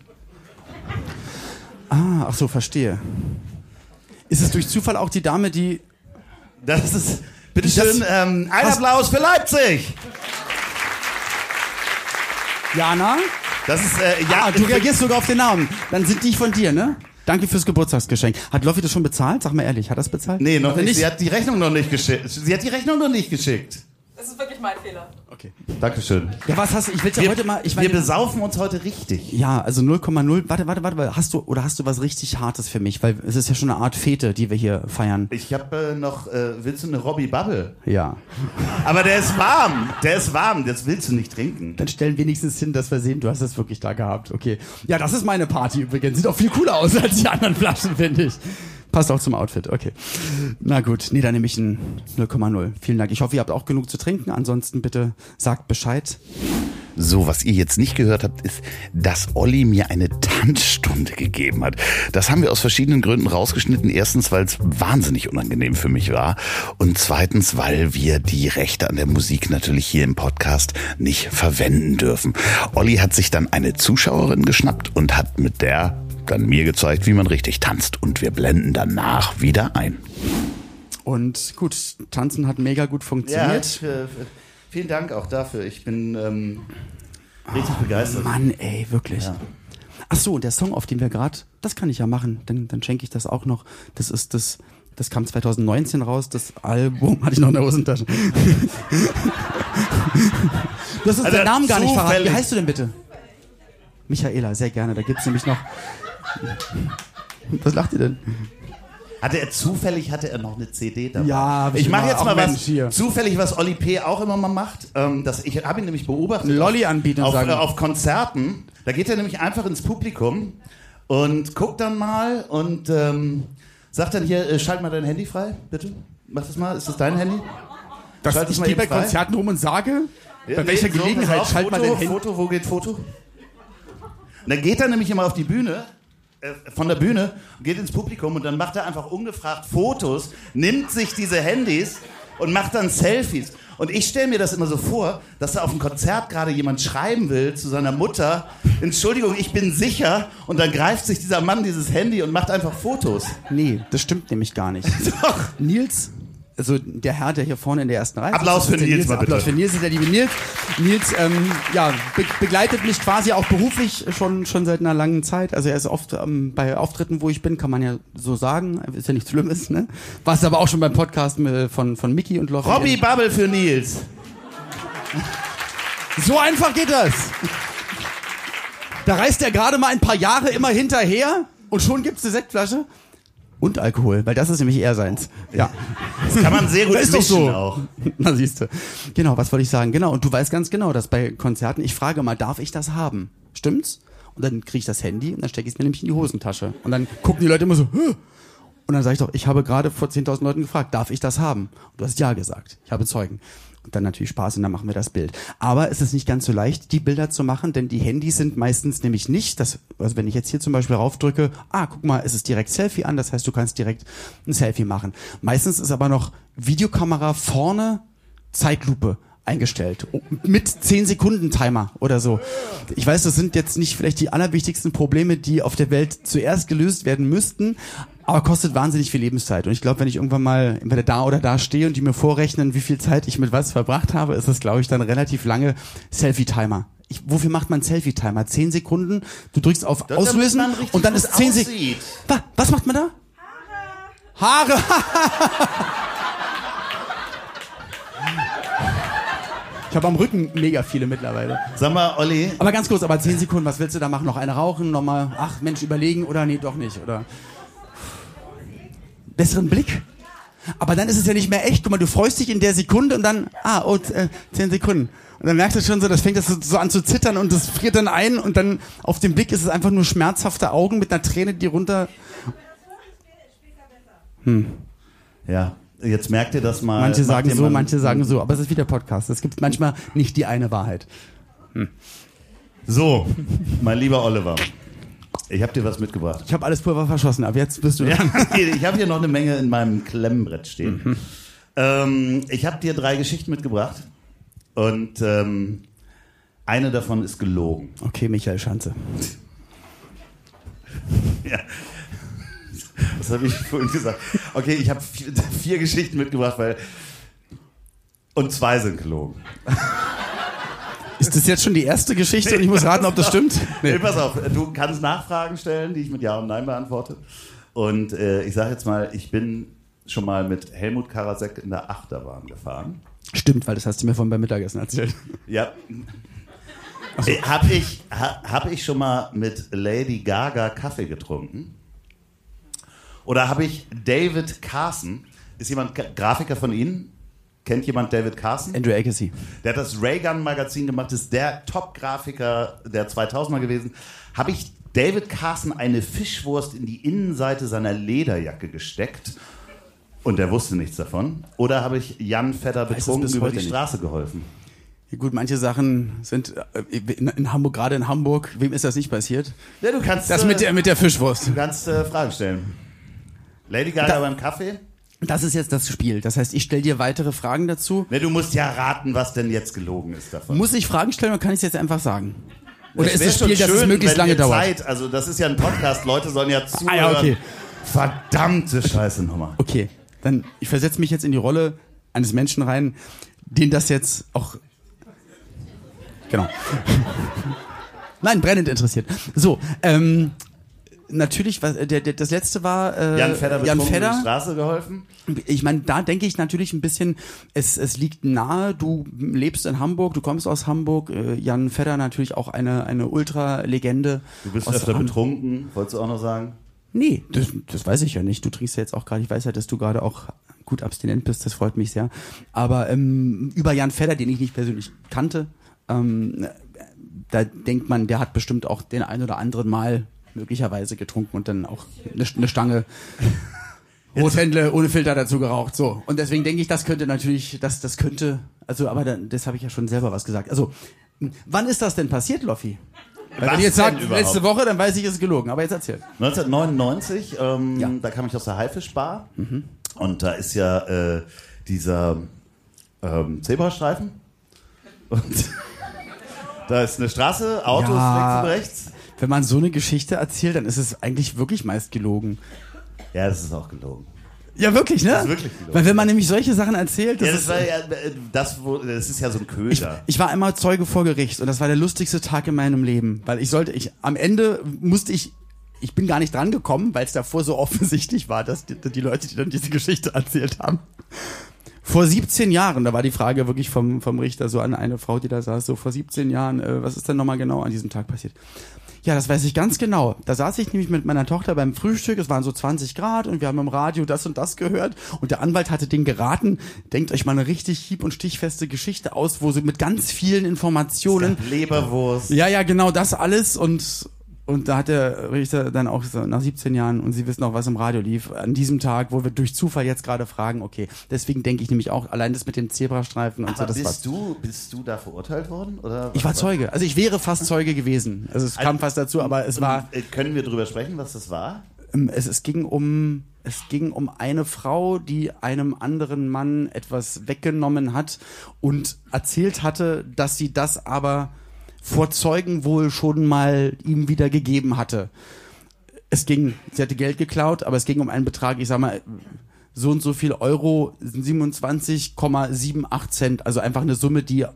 Ah, ach so, verstehe. Ist es durch Zufall auch die Dame, die. Das ist. Bitteschön, Das- ähm, ein Applaus für Leipzig! Jana? Das ist, äh, ja, Ah, du reagierst sogar auf den Namen. Dann sind die von dir, ne? Danke fürs Geburtstagsgeschenk. Hat Loffi das schon bezahlt? Sag mal ehrlich, hat das bezahlt? Nee, noch nicht. Sie hat die Rechnung noch nicht geschickt. Sie hat die Rechnung noch nicht geschickt. Das ist wirklich mein Fehler. Okay. Dankeschön. Ja, was hast du? Ich will ja Wir, heute mal. Ich wir meine, besaufen uns heute richtig. ja, also 0,0. Warte, warte, warte. warte. Hast du oder hast du was richtig Hartes für mich? Weil es ist ja schon eine Art Fete, die wir hier feiern. Ich habe äh, noch, äh, willst du eine Robbie Bubble? Ja. Aber der ist warm. Der ist warm. Das willst du nicht trinken. Dann stellen wenigstens hin, dass wir sehen, du hast es wirklich da gehabt. Okay. Ja, das ist meine Party übrigens. Sieht auch viel cooler aus als die anderen Flaschen, finde ich. Passt auch zum Outfit, okay. Na gut, nee, dann nehme ich ein 0,0. Vielen Dank. Ich hoffe, ihr habt auch genug zu trinken. Ansonsten bitte sagt Bescheid. So, was ihr jetzt nicht gehört habt, ist, dass Olli mir eine Tanzstunde gegeben hat. Das haben wir aus verschiedenen Gründen rausgeschnitten. Erstens, weil es wahnsinnig unangenehm für mich war. Und zweitens, weil wir die Rechte an der Musik natürlich hier im Podcast nicht verwenden dürfen. Olli hat sich dann eine Zuschauerin geschnappt und hat mit der dann mir gezeigt, wie man richtig tanzt. Und wir blenden danach wieder ein. Und gut, Tanzen hat mega gut funktioniert. äh, vielen Dank auch dafür. Ich bin ähm, richtig begeistert. Mann, ey, wirklich. Ja. Ach so, und der Song, auf dem wir gerade, das kann ich ja machen, dann, dann schenke ich das auch noch. Das ist das, das kam 2019 raus, das Album hatte ich noch in der Hosentasche. du hast uns Also den Namen gar nicht verraten. Wie heißt du denn bitte? Michaela, sehr gerne. Da gibt's nämlich noch. Was lacht ihr denn? Hatte er zufällig, hatte er noch eine CD dabei? Ja, ich mache jetzt mal was hier. zufällig, was Olli P. auch immer mal macht. Ähm, das, ich habe ihn nämlich beobachtet. Lolli anbieten auf, sagen. äh, auf Konzerten. Da geht er nämlich einfach ins Publikum und guckt dann mal und ähm, sagt dann hier, äh, schalt mal dein Handy frei, bitte. Mach das mal, ist das dein Handy? Dass Schalt ich mal gehe bei. Konzerten rum und sage, bei Ja, welcher nee, so, Gelegenheit auf, schalt mal Foto, dein Handy. Foto, wo geht Foto? Und dann geht er nämlich immer auf die Bühne, von der Bühne, geht ins Publikum und dann macht er einfach ungefragt Fotos, nimmt sich diese Handys und macht dann Selfies. Und ich stelle mir das immer so vor, dass da auf dem Konzert gerade jemand schreiben will zu seiner Mutter, Entschuldigung, ich bin sicher, und dann greift sich dieser Mann dieses Handy und macht einfach Fotos. Nee, das stimmt nämlich gar nicht. Doch. Nils, also der Herr, der hier vorne in der ersten Reihe Applaus sitzt, für der Nils mal bitte. Applaus für Nils, ist der liebe Nils. Nils, ähm, ja, be begleitet mich quasi auch beruflich schon, schon seit einer langen Zeit. Also er ist oft ähm, bei Auftritten, wo ich bin, kann man ja so sagen. Ist ja nichts Schlimmes, ne? War es aber auch schon beim Podcast äh, von, von Mickey und Loffi. Robbie Bubble für Nils. So einfach geht das. Da reist er gerade mal ein paar Jahre immer hinterher und schon gibt's eine Sektflasche. Und Alkohol, weil das ist nämlich eher seins. Ja. Das kann man sehr gut Das ist doch so. auch. Na siehst du. Genau, was wollte ich sagen? Genau, und du weißt ganz genau, dass bei Konzerten, ich frage mal, darf ich das haben? Stimmt's? Und dann kriege ich das Handy und dann stecke ich es mir nämlich in die Hosentasche. Und dann gucken die Leute immer so, Hö? und dann sage ich doch, ich habe gerade vor 10.000 Leuten gefragt, darf ich das haben? Und du hast ja gesagt. Ich habe Zeugen. Und dann natürlich Spaß und dann machen wir das Bild. Aber es ist nicht ganz so leicht, die Bilder zu machen, denn die Handys sind meistens nämlich nicht, das, also wenn ich jetzt hier zum Beispiel raufdrücke, ah, guck mal, es ist direkt Selfie an, das heißt, du kannst direkt ein Selfie machen. Meistens ist aber noch Videokamera vorne, Zeitlupe eingestellt. Mit 10 Sekunden Timer oder so. Ich weiß, das sind jetzt nicht vielleicht die allerwichtigsten Probleme, die auf der Welt zuerst gelöst werden müssten, aber kostet wahnsinnig viel Lebenszeit. Und ich glaube, wenn ich irgendwann mal entweder da oder da stehe und die mir vorrechnen, wie viel Zeit ich mit was verbracht habe, ist das, glaube ich, dann relativ lange Selfie-Timer. Ich, wofür macht man Selfie-Timer? 10 Sekunden, du drückst auf Damit Auslösen und dann ist 10 Sekunden. Was, macht man da? Haare. Haare. ich habe am Rücken mega viele mittlerweile. Sag mal, Olli, Aber ganz kurz, aber 10 Sekunden, was willst du da machen? Noch eine rauchen, nochmal, ach Mensch, überlegen oder nee, doch nicht, oder? Besseren Blick? Aber dann ist es ja nicht mehr echt. Guck mal, du freust dich in der Sekunde und dann, ah, oh, äh, 10 Sekunden. Und dann merkst du schon so, das fängt das so, an zu zittern und das friert dann ein und dann auf dem Blick ist es einfach nur schmerzhafte Augen mit einer Träne, die runter. ja, jetzt merkt ihr das mal. Manche sagen so, manche sagen so, aber es ist wieder Podcast. Es gibt manchmal nicht die eine Wahrheit. So, mein lieber Oliver, ich habe dir was mitgebracht. Ich habe alles Pulver verschossen, aber jetzt bist du Ja, ich habe hier noch eine Menge in meinem Klemmbrett stehen. Ähm, ich habe dir drei Geschichten mitgebracht und ähm, eine davon ist gelogen. Okay, Michael Schanze. Ja. Das habe ich vorhin gesagt. Okay, ich habe vier, vier Geschichten mitgebracht, weil und zwei sind gelogen. Ist das jetzt schon die erste Geschichte und ich muss raten, ob das stimmt? Nee. pass auf, du kannst Nachfragen stellen, die ich mit Ja und Nein beantworte. Und äh, ich sage jetzt mal, ich bin schon mal mit Helmut Karasek in der Achterbahn gefahren. Stimmt, weil das hast du mir vorhin beim Mittagessen erzählt. Ja. Äh, Hab ich, ha, hab ich schon mal mit Lady Gaga Kaffee getrunken? Oder habe ich David Carson, ist jemand Gra- Grafiker von Ihnen? Kennt jemand David Carson? Andrew Agassi. Der hat das Raygun-Magazin gemacht, ist der Top-Grafiker der 2000er gewesen. Habe ich David Carson eine Fischwurst in die Innenseite seiner Lederjacke gesteckt und er wusste nichts davon? Oder habe ich Jan Vetter betrunken über die nicht. Straße geholfen? Ja, gut, manche Sachen sind äh, in, in Hamburg, gerade in Hamburg, wem ist das nicht passiert? Ja, du kannst, Das äh, mit der, mit der Fischwurst. du kannst äh, Fragen stellen. Lady Gaga Da- beim Kaffee? Das ist jetzt das Spiel. Das heißt, ich stelle dir weitere Fragen dazu. Ne, du musst ja raten, was denn jetzt gelogen ist davon. Muss ich Fragen stellen oder kann ich es jetzt einfach sagen? Oder Das ist das schon Spiel, dass es schön, möglichst lange dauert? Zeit, also das ist ja ein Podcast, Leute sollen ja zuhören. Ah, ja, okay. Verdammte Scheiße nochmal. Okay, dann ich versetze mich jetzt in die Rolle eines Menschen rein, den das jetzt auch genau. Nein, brennend interessiert. So, ähm, natürlich, was, der, der, das letzte war äh, Jan Fedder Jan über die Fedder. Straße geholfen? Ich meine, da denke ich natürlich ein bisschen, es, es liegt nahe, du lebst in Hamburg, du kommst aus Hamburg, äh, Jan Fedder natürlich auch eine, eine Ultra-Legende. Du bist öfter Ham- betrunken, wolltest du auch noch sagen? Nee, das, das weiß ich ja nicht. Du trinkst ja jetzt auch gerade, ich weiß ja, dass du gerade auch gut abstinent bist, das freut mich sehr. Aber ähm, über Jan Fedder, den ich nicht persönlich kannte, ähm, da denkt man, der hat bestimmt auch den ein oder anderen Mal möglicherweise getrunken und dann auch eine, eine Stange Rothändle ohne Filter dazu geraucht. So. Und deswegen denke ich, das könnte natürlich, das, das könnte, also, aber dann, das habe ich ja schon selber was gesagt. Also, wann ist das denn passiert, Loffi? Weil wenn ihr jetzt sagt, letzte Woche, dann weiß ich, es ist gelogen. Aber jetzt erzähl. 1999, ähm, Ja. Mhm. da kam ich aus der Haifischbar und da ist ja äh, dieser ähm, Zebrastreifen und da ist eine Straße, Autos Ja. links und rechts. Wenn man so eine Geschichte erzählt, dann ist es eigentlich wirklich meist gelogen. Ja, das ist auch gelogen. Ja, wirklich, ne? Das ist wirklich gelogen. Weil wenn man nämlich solche Sachen erzählt, das Ja, das ist, war ja, äh, das, wo, das ist ja so ein ich, Köder. ich war einmal Zeuge vor Gericht und das war der lustigste Tag in meinem Leben, weil ich sollte, ich am Ende musste ich, ich bin gar nicht dran gekommen, weil es davor so offensichtlich war, dass die, die Leute, die dann diese Geschichte erzählt haben. Vor 17 Jahren, da war die Frage wirklich vom, vom Richter so an eine Frau, die da saß, so vor 17 Jahren, äh, was ist denn nochmal genau an diesem Tag passiert? Ja, das weiß ich ganz genau. Da saß ich nämlich mit meiner Tochter beim Frühstück, es waren so 20 Grad und wir haben im Radio das und das gehört und der Anwalt hatte den geraten, denkt euch mal eine richtig hieb- und stichfeste Geschichte aus, wo sie mit ganz vielen Informationen Leberwurst. ja, ja, genau das alles und und da hat der Richter dann auch so nach 17 Jahren und Sie wissen auch, was im Radio lief, an diesem Tag, wo wir durch Zufall jetzt gerade fragen, okay, deswegen denke ich nämlich auch, allein das mit dem Zebrastreifen und so, Aber das war. bist du, bist du da verurteilt worden? Oder Ich war Zeuge, also ich wäre fast Zeuge gewesen. Also es kam fast dazu, aber es war, Äh, Können wir drüber sprechen, was das war? ähm, es, es ging um, es ging um eine Frau, die einem anderen Mann etwas weggenommen hat und erzählt hatte, dass sie das aber vor Zeugen wohl schon mal ihm wieder gegeben hatte. Es ging, sie hatte Geld geklaut, aber es ging um einen Betrag, ich sag mal, so und so viel Euro, 27,78 Cent, also einfach eine Summe, die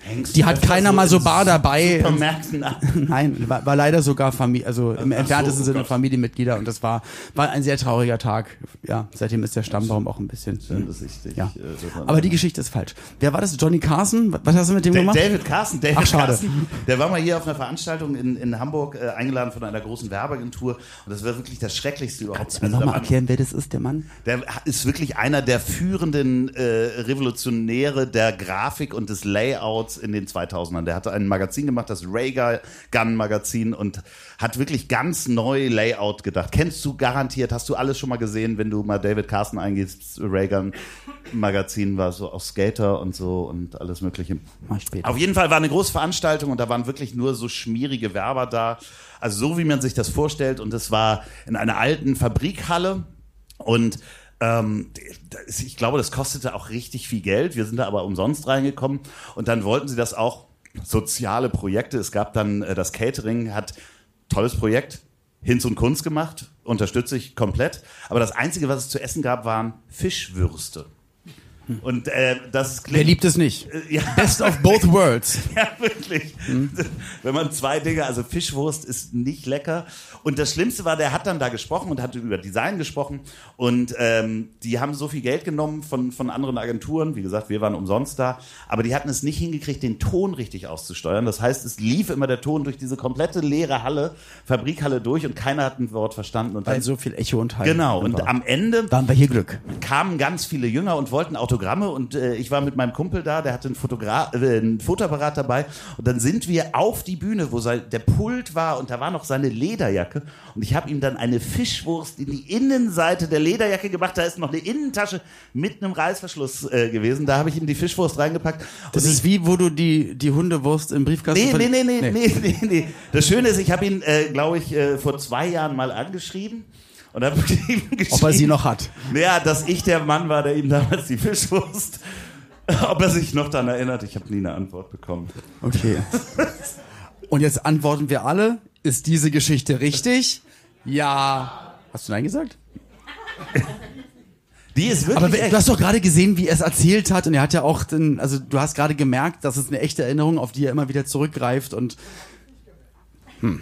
Hängst Die hat keiner mal so bar dabei. Supermärkten ab? Nein, war, war leider sogar Familie, also im Ach so, entferntesten oh Sinne Gott. Familienmitglieder und das war, war ein sehr trauriger Tag. Ja, seitdem ist der Stammbaum auch ein bisschen. Schön, dass ich dich, Ja. äh, Aber die Geschichte ist falsch. Wer war das? Johnny Carson? Was hast du mit dem Da- gemacht? David Carson, David Ach, schade. Carson, der war mal hier auf einer Veranstaltung in, in Hamburg äh, eingeladen von einer großen Werbeagentur und das war wirklich das Schrecklichste überhaupt. Kannst du mir Also nochmal erklären, wer das ist, der Mann? Der ist wirklich einer der führenden äh, Revolutionäre der Grafik und des Layouts in den 2000ern. Der hatte ein Magazin gemacht, das Raygun Magazin und hat wirklich ganz neu Layout gedacht. Kennst du garantiert, hast du alles schon mal gesehen, wenn du mal David Carson eingibst, Raygun Magazin war so aus Skater und so und alles mögliche. Ich später. Auf jeden Fall war eine große Veranstaltung und da waren wirklich nur so schmierige Werber da. Also so wie man sich das vorstellt und es war in einer alten Fabrikhalle und ähm, ich glaube, das kostete auch richtig viel Geld. Wir sind da aber umsonst reingekommen und dann wollten sie das auch soziale Projekte. Es gab dann äh, das Catering, hat tolles Projekt, Hinz und Kunst gemacht, unterstütze ich komplett. Aber das Einzige, was es zu essen gab, waren Fischwürste. Und äh, das klingt, Wer liebt es nicht? ja. Best of both worlds. Ja, wirklich. Wenn man zwei Dinge, also Fischwurst ist nicht lecker. Und das Schlimmste war, der hat dann da gesprochen und hat über Design gesprochen. Und ähm, die haben so viel Geld genommen von, von anderen Agenturen. Wie gesagt, wir waren umsonst da. Aber die hatten es nicht hingekriegt, den Ton richtig auszusteuern. Das heißt, es lief immer der Ton durch diese komplette leere Halle, Fabrikhalle durch und keiner hat ein Wort verstanden. Und Weil dann, so viel Echo und Hall. genau. Und war. am Ende da haben wir hier Glück. kamen ganz viele Jünger und wollten Autogramme und äh, ich war mit meinem Kumpel da, der hatte einen, Fotogra äh, einen Fotoapparat dabei und dann sind wir auf die Bühne, wo sein, der Pult war und da war noch seine Lederjacke und ich habe ihm dann eine Fischwurst in die Innenseite der Lederjacke gemacht, da ist noch eine Innentasche mit einem Reißverschluss äh, gewesen, da habe ich ihm die Fischwurst reingepackt. Das ist wie, wo du die, die Hundewurst im Briefkasten Nee, verli- nee, nee, nee, nee, nee, nee. Das Schöne ist, ich habe ihn, äh, glaube ich, äh, vor zwei Jahren mal angeschrieben und habe ihm geschrieben, Ob er sie noch hat. ja, dass ich der Mann war, der ihm damals die Fischwurst. Ob er sich noch daran erinnert, ich habe nie eine Antwort bekommen. Okay. Und jetzt antworten wir alle. Ist diese Geschichte richtig? Ja. Hast du Nein gesagt? Die ist wirklich Aber echt. du hast doch gerade gesehen, wie er es erzählt hat und er hat ja auch, den, also du hast gerade gemerkt, dass es eine echte Erinnerung, auf die er immer wieder zurückgreift und hm.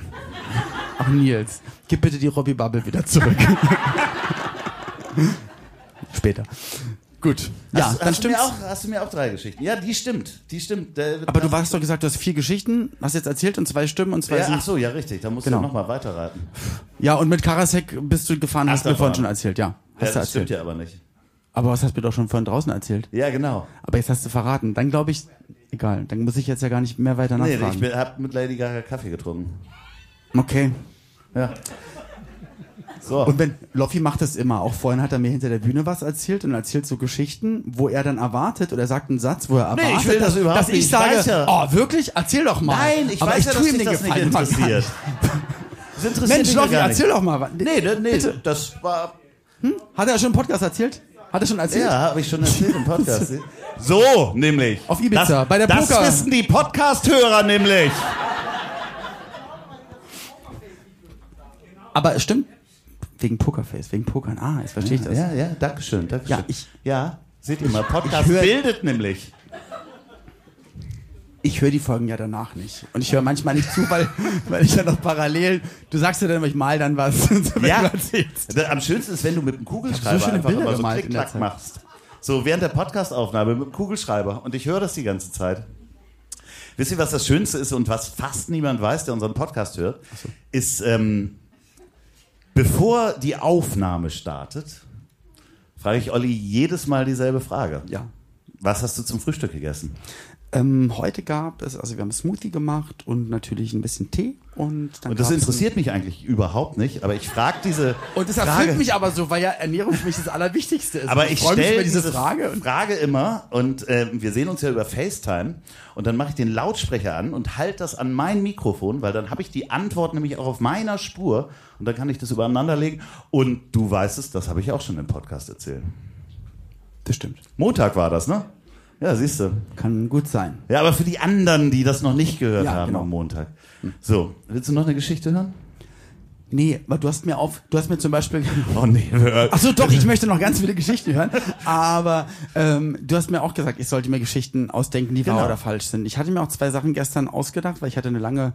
Ach Nils, gib bitte die Robbie Bubble wieder zurück. Später. Gut. Ja, hast, dann hast, du mir stimmt's. auch, hast du mir auch drei Geschichten? Ja, die stimmt. Die stimmt. Aber du hast doch gesagt, du hast vier Geschichten, hast jetzt erzählt und zwei Stimmen und zwei ja, sind. ach so, ja, richtig. Da musst Genau. du nochmal weiterraten. Ja, und mit Karasek bist du gefahren, hast du mir vorhin schon erzählt, ja. Ja, Hast du das erzählt. stimmt ja aber nicht. Aber was hast du mir doch schon vorhin draußen erzählt? Ja, genau. Aber jetzt hast du verraten. Dann glaube ich, egal, dann muss ich jetzt ja gar nicht mehr weiter Nee, nachfragen. ich habe mit Lady Gaga Kaffee getrunken. okay. Ja. So. Und wenn Loffi macht das immer, auch vorhin hat er mir hinter der Bühne was erzählt und erzählt so Geschichten, wo er dann erwartet oder sagt einen Satz, wo er erwartet, ich will das überhaupt dass ich nicht. Ich sage, weiß ja- oh wirklich, erzähl doch mal. Nein, ich Aber weiß ich ja, dass ihm den das nicht Gefallen gar interessiert. Das interessiert Mensch, Loffi, erzähl nicht. doch mal. Nee, nee, nee Bitte. das war... Hat er schon im Podcast erzählt? Hat er schon erzählt? Ja, habe ich schon erzählt im Podcast. So, nämlich. Auf Ibiza, das, bei der Das Poker. wissen die Podcast-Hörer nämlich. Aber es stimmt. Wegen Pokerface, wegen Pokern. Ah, jetzt verstehe ich das. Ja, ja, danke schön, danke Ja, ich- ja, seht ihr mal, Podcast hör- bildet nämlich. Ich höre die Folgen ja danach nicht. Und ich höre manchmal nicht zu, weil, weil ich ja noch parallel, du sagst ja dann, ich mal dann was, Ja, erzählst. am schönsten ist, wenn du mit dem Kugelschreiber so einfach Bilder immer so Klick-Klack machst. So während der Podcastaufnahme mit dem Kugelschreiber. Und ich höre das die ganze Zeit. Wisst ihr, was das Schönste ist und was fast niemand weiß, der unseren Podcast hört, ist, ähm, bevor die Aufnahme startet, frage ich Olli jedes Mal dieselbe Frage. Ja. Was hast du zum Frühstück gegessen? Ähm, heute gab es, also wir haben Smoothie gemacht und natürlich ein bisschen Tee und dann Und das interessiert mich eigentlich überhaupt nicht, aber ich frage diese und das erfüllt mich aber so, weil ja Ernährung für mich das Allerwichtigste ist. Aber Und ich mich stelle diese diese Frage. Frage immer und äh, wir sehen uns ja über FaceTime und dann mache ich den Lautsprecher an und halte das an mein Mikrofon, weil dann habe ich die Antwort nämlich auch auf meiner Spur und dann kann ich das übereinander legen und du weißt es, das habe ich auch schon im Podcast erzählt. das stimmt. Montag war das, ne? Ja, siehst du. Kann gut sein. Ja, aber für die anderen, die das noch nicht gehört Ja, haben genau. am Montag. So, willst du noch eine Geschichte hören? Nee, aber du hast mir auf, du hast mir zum Beispiel. Oh nee, Ach so, doch, ich möchte noch ganz viele Geschichten hören. Aber ähm, du hast mir auch gesagt, ich sollte mir Geschichten ausdenken, die wahr Genau. oder falsch sind. Ich hatte mir auch zwei Sachen gestern ausgedacht, weil ich hatte eine lange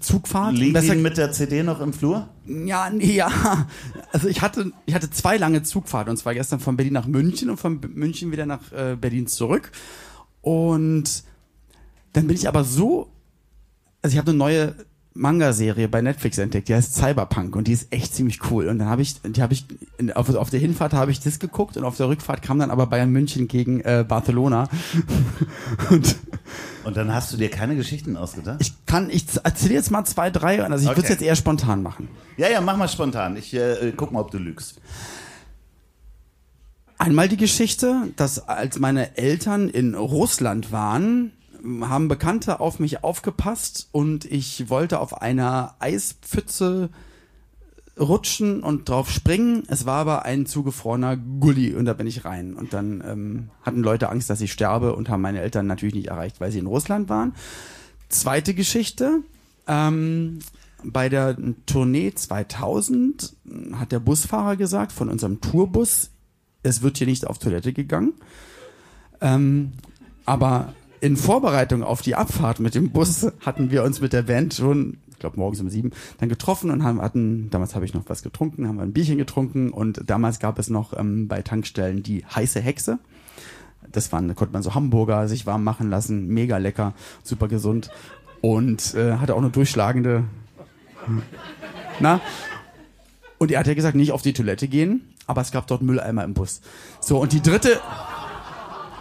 Zugfahrt. liegen Besser- mit der CD noch im Flur? Ja, nee, ja. Also ich hatte, ich hatte zwei lange Zugfahrten und zwar gestern von Berlin nach München und von München wieder nach äh, Berlin zurück. Und dann bin ich aber so, also ich habe eine neue Manga-Serie bei Netflix entdeckt, die heißt Cyberpunk und die ist echt ziemlich cool. Und dann habe ich, die habe ich auf, auf der Hinfahrt habe ich das geguckt und auf der Rückfahrt kam dann aber Bayern München gegen äh, Barcelona. und Und dann hast du dir keine Geschichten ausgedacht? ich kann, ich erzähle jetzt mal zwei, drei, also ich würde es Okay. jetzt eher spontan machen. ja, ja, mach mal spontan. Ich äh, guck mal, ob du lügst. Einmal die Geschichte, dass als meine Eltern in Russland waren, haben Bekannte auf mich aufgepasst und ich wollte auf einer Eispfütze rutschen und drauf springen. Es war aber ein zugefrorener Gully und da bin ich rein. Und dann ähm, hatten Leute Angst, dass ich sterbe und haben meine Eltern natürlich nicht erreicht, weil sie in Russland waren. Zweite Geschichte. Ähm, bei der Tournee 2000 hat der Busfahrer gesagt von unserem Tourbus, es wird hier nicht auf Toilette gegangen. Ähm, aber in Vorbereitung auf die Abfahrt mit dem Bus hatten wir uns mit der Band schon, ich glaube morgens um sieben, dann getroffen und haben, hatten, damals habe ich noch was getrunken, haben wir ein Bierchen getrunken und damals gab es noch ähm, bei Tankstellen die heiße Hexe. Das waren, da konnte man so Hamburger sich warm machen lassen, mega lecker, super gesund und äh, hatte auch eine durchschlagende, na, und er hat ja gesagt, nicht auf die Toilette gehen, aber es gab dort Mülleimer im Bus. So, und die dritte.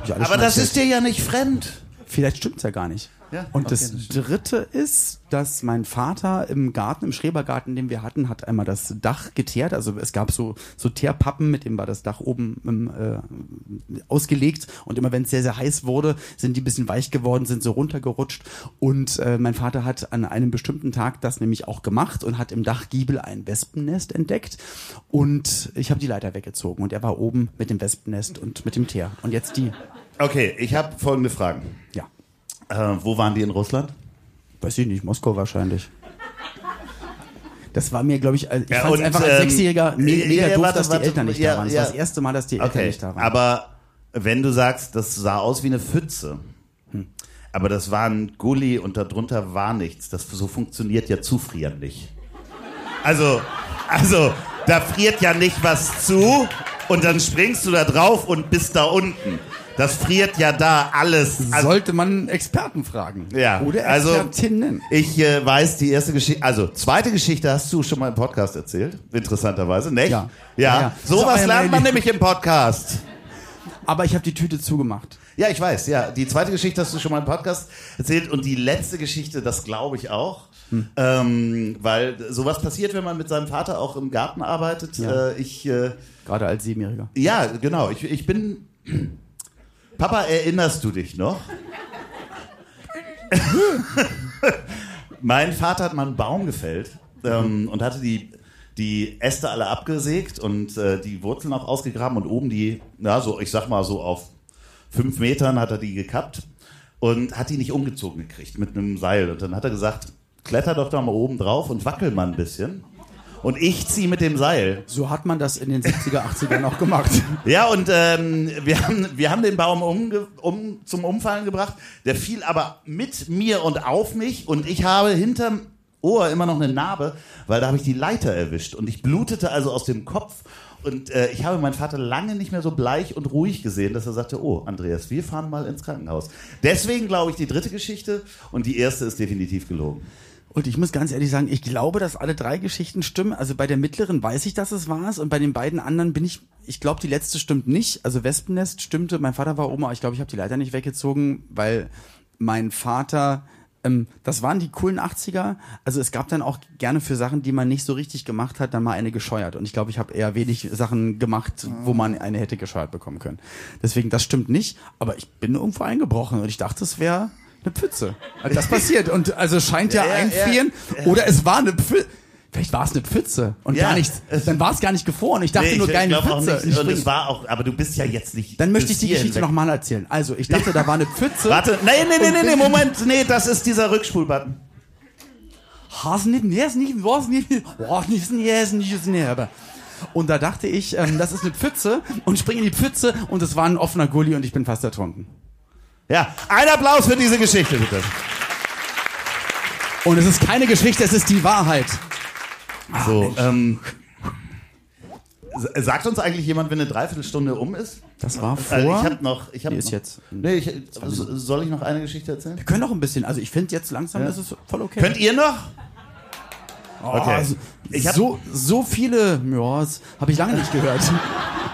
Alles Aber das erzählt. ist dir ja nicht fremd. Vielleicht stimmt's ja gar nicht. Ja, und das stimmt. dritte ist, dass mein Vater im Garten, im Schrebergarten, den wir hatten, hat einmal das Dach geteert. Also es gab so, so Teerpappen, mit dem war das Dach oben ähm, äh, ausgelegt. Und immer wenn es sehr, sehr heiß wurde, sind die ein bisschen weich geworden, sind so runtergerutscht. Und äh, mein Vater hat an einem bestimmten Tag das nämlich auch gemacht und hat im Dachgiebel ein Wespennest entdeckt. Und ich habe die Leiter weggezogen und er war oben mit dem Wespennest und mit dem Teer. Und jetzt die, Okay, ich habe folgende Fragen. ja, Äh, wo waren die in Russland? Weiß ich nicht, Moskau wahrscheinlich. Das war mir, glaube ich, äh, ich Ja, fand einfach als ähm, Sechsjähriger me ja, mega ja, doof, warte, dass die Eltern nicht da waren. Das war das erste Mal, dass die Eltern Okay, nicht da waren. aber wenn du sagst, das sah aus wie eine Pfütze, Hm. aber das war ein Gully und darunter war nichts. Das so funktioniert ja Zufrieren nicht. Also, also da friert ja nicht was zu Und dann springst du da drauf und bist da unten. Das friert ja da alles. Also, Sollte man Experten fragen. ja, Oder also Expertinnen. ich äh, weiß die erste Geschichte, also zweite Geschichte hast du schon mal im Podcast erzählt, interessanterweise, nicht? Ja. Ja, Ja, ja. sowas So, lernt man nämlich im Podcast. Aber ich habe die Tüte zugemacht. Ja, ich weiß, ja. Die zweite Geschichte hast du schon mal im Podcast erzählt und die letzte Geschichte, das glaube ich auch. Hm. Ähm, weil sowas passiert, wenn man mit seinem Vater auch im Garten arbeitet. Ja. Äh, ich, äh, Gerade als Siebenjähriger. ja, genau. Ich, ich bin. Papa, erinnerst du dich noch? mein Vater hat mal einen Baum gefällt ähm, und hatte die, die Äste alle abgesägt und äh, die Wurzeln auch ausgegraben und oben die, ja, so, ich sag mal so auf fünf Metern hat er die gekappt und hat die nicht umgezogen gekriegt mit einem Seil. Und dann hat er gesagt, kletter doch da mal oben drauf und wackel mal ein bisschen. Und ich ziehe mit dem Seil. So hat man das in den 70er, 80er auch gemacht. Ja, und ähm, wir, haben, wir haben den Baum umge um, zum Umfallen gebracht. Der fiel aber mit mir und auf mich und ich habe hinterm Ohr immer noch eine Narbe, weil da habe ich die Leiter erwischt und ich blutete also aus dem Kopf. Und äh, ich habe meinen Vater lange nicht mehr so bleich und ruhig gesehen, dass er sagte, oh, Andreas, wir fahren mal ins Krankenhaus. Deswegen glaube ich die dritte Geschichte und die erste ist definitiv gelogen. Und ich muss ganz ehrlich sagen, ich glaube, dass alle drei Geschichten stimmen. Also bei der mittleren weiß ich, dass es war und bei den beiden anderen bin ich, ich glaube, die letzte stimmt nicht. Also Wespennest stimmte, mein Vater war Oma, ich glaube, ich habe die Leiter nicht weggezogen, weil mein Vater, ähm, das waren die coolen 80er. Also es gab dann auch gerne für Sachen, die man nicht so richtig gemacht hat, dann mal eine gescheuert. Und ich glaube, ich habe eher wenig Sachen gemacht, wo man eine hätte gescheuert bekommen können. Deswegen, das stimmt nicht. Aber ich bin irgendwo eingebrochen und ich dachte, es wäre eine Pfütze. Also das passiert. Und also scheint ja, Ja, ja, einfrieren. Oder es war eine Pfütze. Vielleicht war es eine Pfütze und Ja, gar nicht. es- Dann war es gar nicht gefroren. Ich dachte Nee, nur ich geil, eine Pfütze. nicht. Ich Und es war auch, aber du bist ja jetzt nicht. dann möchte ich die Geschichte nochmal erzählen. Also, ich dachte, da war eine Pfütze. Warte, nee, nee, nee, nee, nee, Moment, nee, das ist dieser Rückspulbutton. Has nicht, nee, ist nicht, was nicht, was nicht, nee, ist nicht, ist nicht, aber. Und da dachte ich, ähm, das ist eine Pfütze und springe in die Pfütze und es war ein offener Gully und ich bin fast ertrunken. Ja, ein Applaus für diese Geschichte, bitte. Und es ist keine Geschichte, es ist die Wahrheit. So, ähm, s- sagt uns eigentlich jemand, wenn eine Dreiviertelstunde um ist? Das war vor. Also ich habe noch, ich Die ist noch, jetzt- Nee, ich, so- soll ich noch eine Geschichte erzählen? Wir können noch ein bisschen, also ich finde jetzt langsam Ja. ist es voll okay. Könnt ihr noch? Oh, Okay. also, Ich hab- so, so viele, ja, das habe ich lange nicht gehört.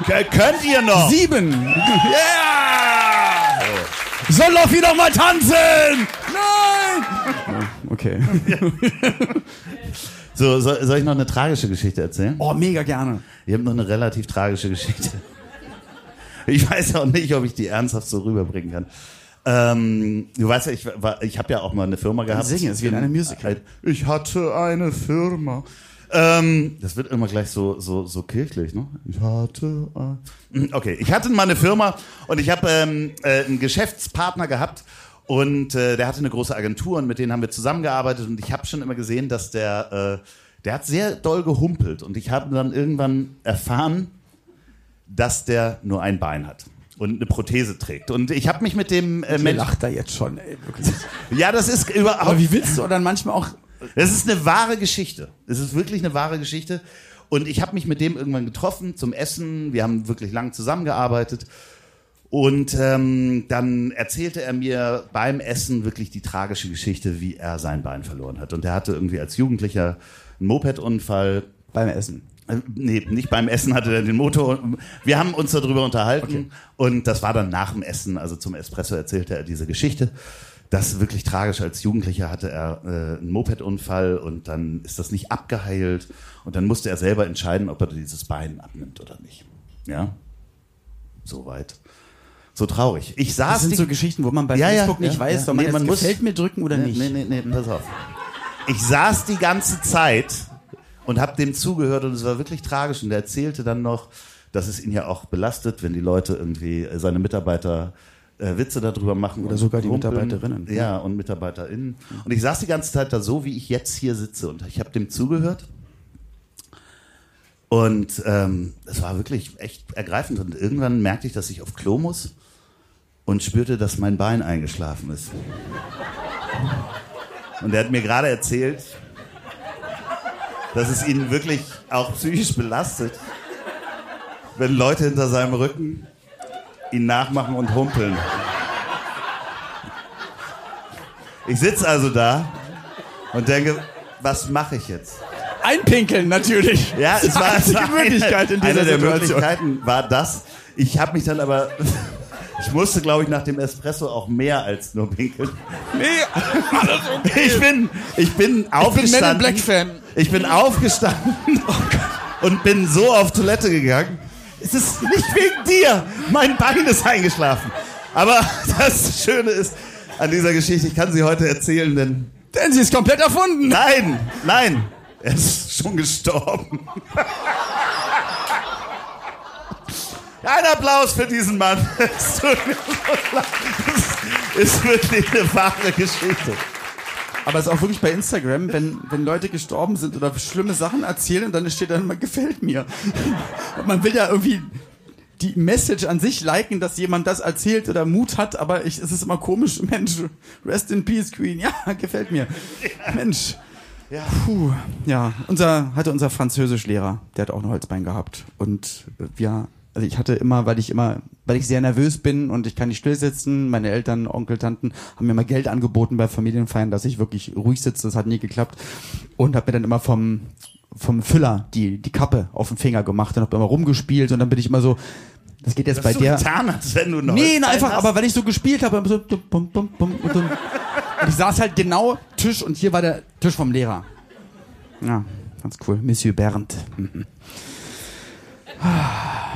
Könnt ihr noch? Sieben! Yeah! Soll Loffi noch mal tanzen? Nein! Okay. So, soll, soll ich noch eine tragische Geschichte erzählen? Oh, mega gerne. Ich habe noch eine relativ tragische Geschichte. Ich weiß auch nicht, ob ich die ernsthaft so rüberbringen kann. Ähm, du weißt ja, ich, war- ich habe ja auch mal eine Firma gehabt. Singen, es ist wie in einem Musical. Ich hatte eine Firma. Ähm, das wird immer gleich so, so, so kirchlich, ne? Ich hatte. Ein okay, ich hatte mal eine Firma und ich habe ähm, äh, einen Geschäftspartner gehabt und äh, der hatte eine große Agentur und mit denen haben wir zusammengearbeitet und ich habe schon immer gesehen, dass der, äh, der hat sehr doll gehumpelt und ich habe dann irgendwann erfahren, dass der nur ein Bein hat und eine Prothese trägt. Und ich habe mich mit dem äh, Mensch. lacht da jetzt schon, ey, wirklich. Ja, das ist überhaupt. Aber wie willst du dann manchmal auch. Das ist eine wahre Geschichte. Es ist wirklich eine wahre Geschichte. Und ich habe mich mit dem irgendwann getroffen zum Essen. Wir haben wirklich lang zusammengearbeitet. Und ähm, dann erzählte er mir beim Essen wirklich die tragische Geschichte, wie er sein Bein verloren hat. Und er hatte irgendwie als Jugendlicher einen Mopedunfall. Beim Essen. Äh, Nee, nicht beim Essen hatte er den Motor. Wir haben uns darüber unterhalten und das war dann nach dem Essen, also zum Espresso erzählte er diese Geschichte. Das ist wirklich tragisch. Als Jugendlicher hatte er äh, einen Mopedunfall und dann ist das nicht abgeheilt und dann musste er selber entscheiden, ob er dieses Bein abnimmt oder nicht. Ja, soweit. So traurig. Ich saß Das sind die- so Geschichten, wo man bei Ja, ja, Facebook nicht ja, weiß, ja. soll man Nee, jetzt man muss- gefällt mir drücken oder nee, nicht. Nee, nee, nee, pass auf. Ich saß die ganze Zeit und habe dem zugehört und es war wirklich tragisch. Und er erzählte dann noch, dass es ihn ja auch belastet, wenn die Leute irgendwie seine Mitarbeiter äh, Witze darüber machen. Oder sogar die rumpeln. Mitarbeiterinnen. Ja, und MitarbeiterInnen. Und ich saß die ganze Zeit da so, wie ich jetzt hier sitze. Und ich habe dem zugehört. Und ähm, es war wirklich echt ergreifend. Und irgendwann merkte ich, dass ich auf Klo muss und spürte, dass mein Bein eingeschlafen ist. Und er hat mir gerade erzählt, dass es ihn wirklich auch psychisch belastet, wenn Leute hinter seinem Rücken ihn nachmachen und humpeln. Ich sitze also da und denke, was mache ich jetzt? Einpinkeln natürlich. Ja, es war, es war die Möglichkeit in dieser eine der Situation. Möglichkeiten war das. Ich habe mich dann aber, ich musste, glaube ich, nach dem Espresso auch mehr als nur pinkeln. Nee, alles okay. Ich bin, ich bin Ich bin Men in aufgestanden. Black Fan. Ich bin aufgestanden und bin so auf Toilette gegangen. Es ist nicht wegen dir. Mein Bein ist eingeschlafen. Aber das Schöne ist an dieser Geschichte, ich kann sie heute erzählen, denn Denn sie ist komplett erfunden. nein, nein, er ist schon gestorben. Ein Applaus für diesen Mann. Es ist wirklich eine wahre Geschichte. Aber es ist auch wirklich bei Instagram, wenn, wenn Leute gestorben sind oder schlimme Sachen erzählen und dann steht dann immer, gefällt mir. Und man will ja irgendwie die Message an sich liken, dass jemand das erzählt oder Mut hat, aber ich, es ist immer komisch. Mensch, rest in peace, Queen. Ja, gefällt mir. Mensch. Ja. Puh, ja, unser, hatte unser Französischlehrer, der hat auch ein Holzbein gehabt. Und wir, also ich hatte immer, weil ich immer, weil ich sehr nervös bin und ich kann nicht still sitzen, meine Eltern, Onkel, Tanten haben mir immer Geld angeboten bei Familienfeiern, dass ich wirklich ruhig sitze, das hat nie geklappt. Und habe mir dann immer vom, vom Füller die, die Kappe auf den Finger gemacht und habe immer rumgespielt und dann bin ich immer so, das geht jetzt bei Hast du der. getan, als wenn du ein Nee, na, einfach, hast? aber wenn ich so gespielt habe, so bum, bum, bum, und, und ich saß halt genau Tisch und hier war der Tisch vom Lehrer. Ja, ganz cool. Monsieur Bernd.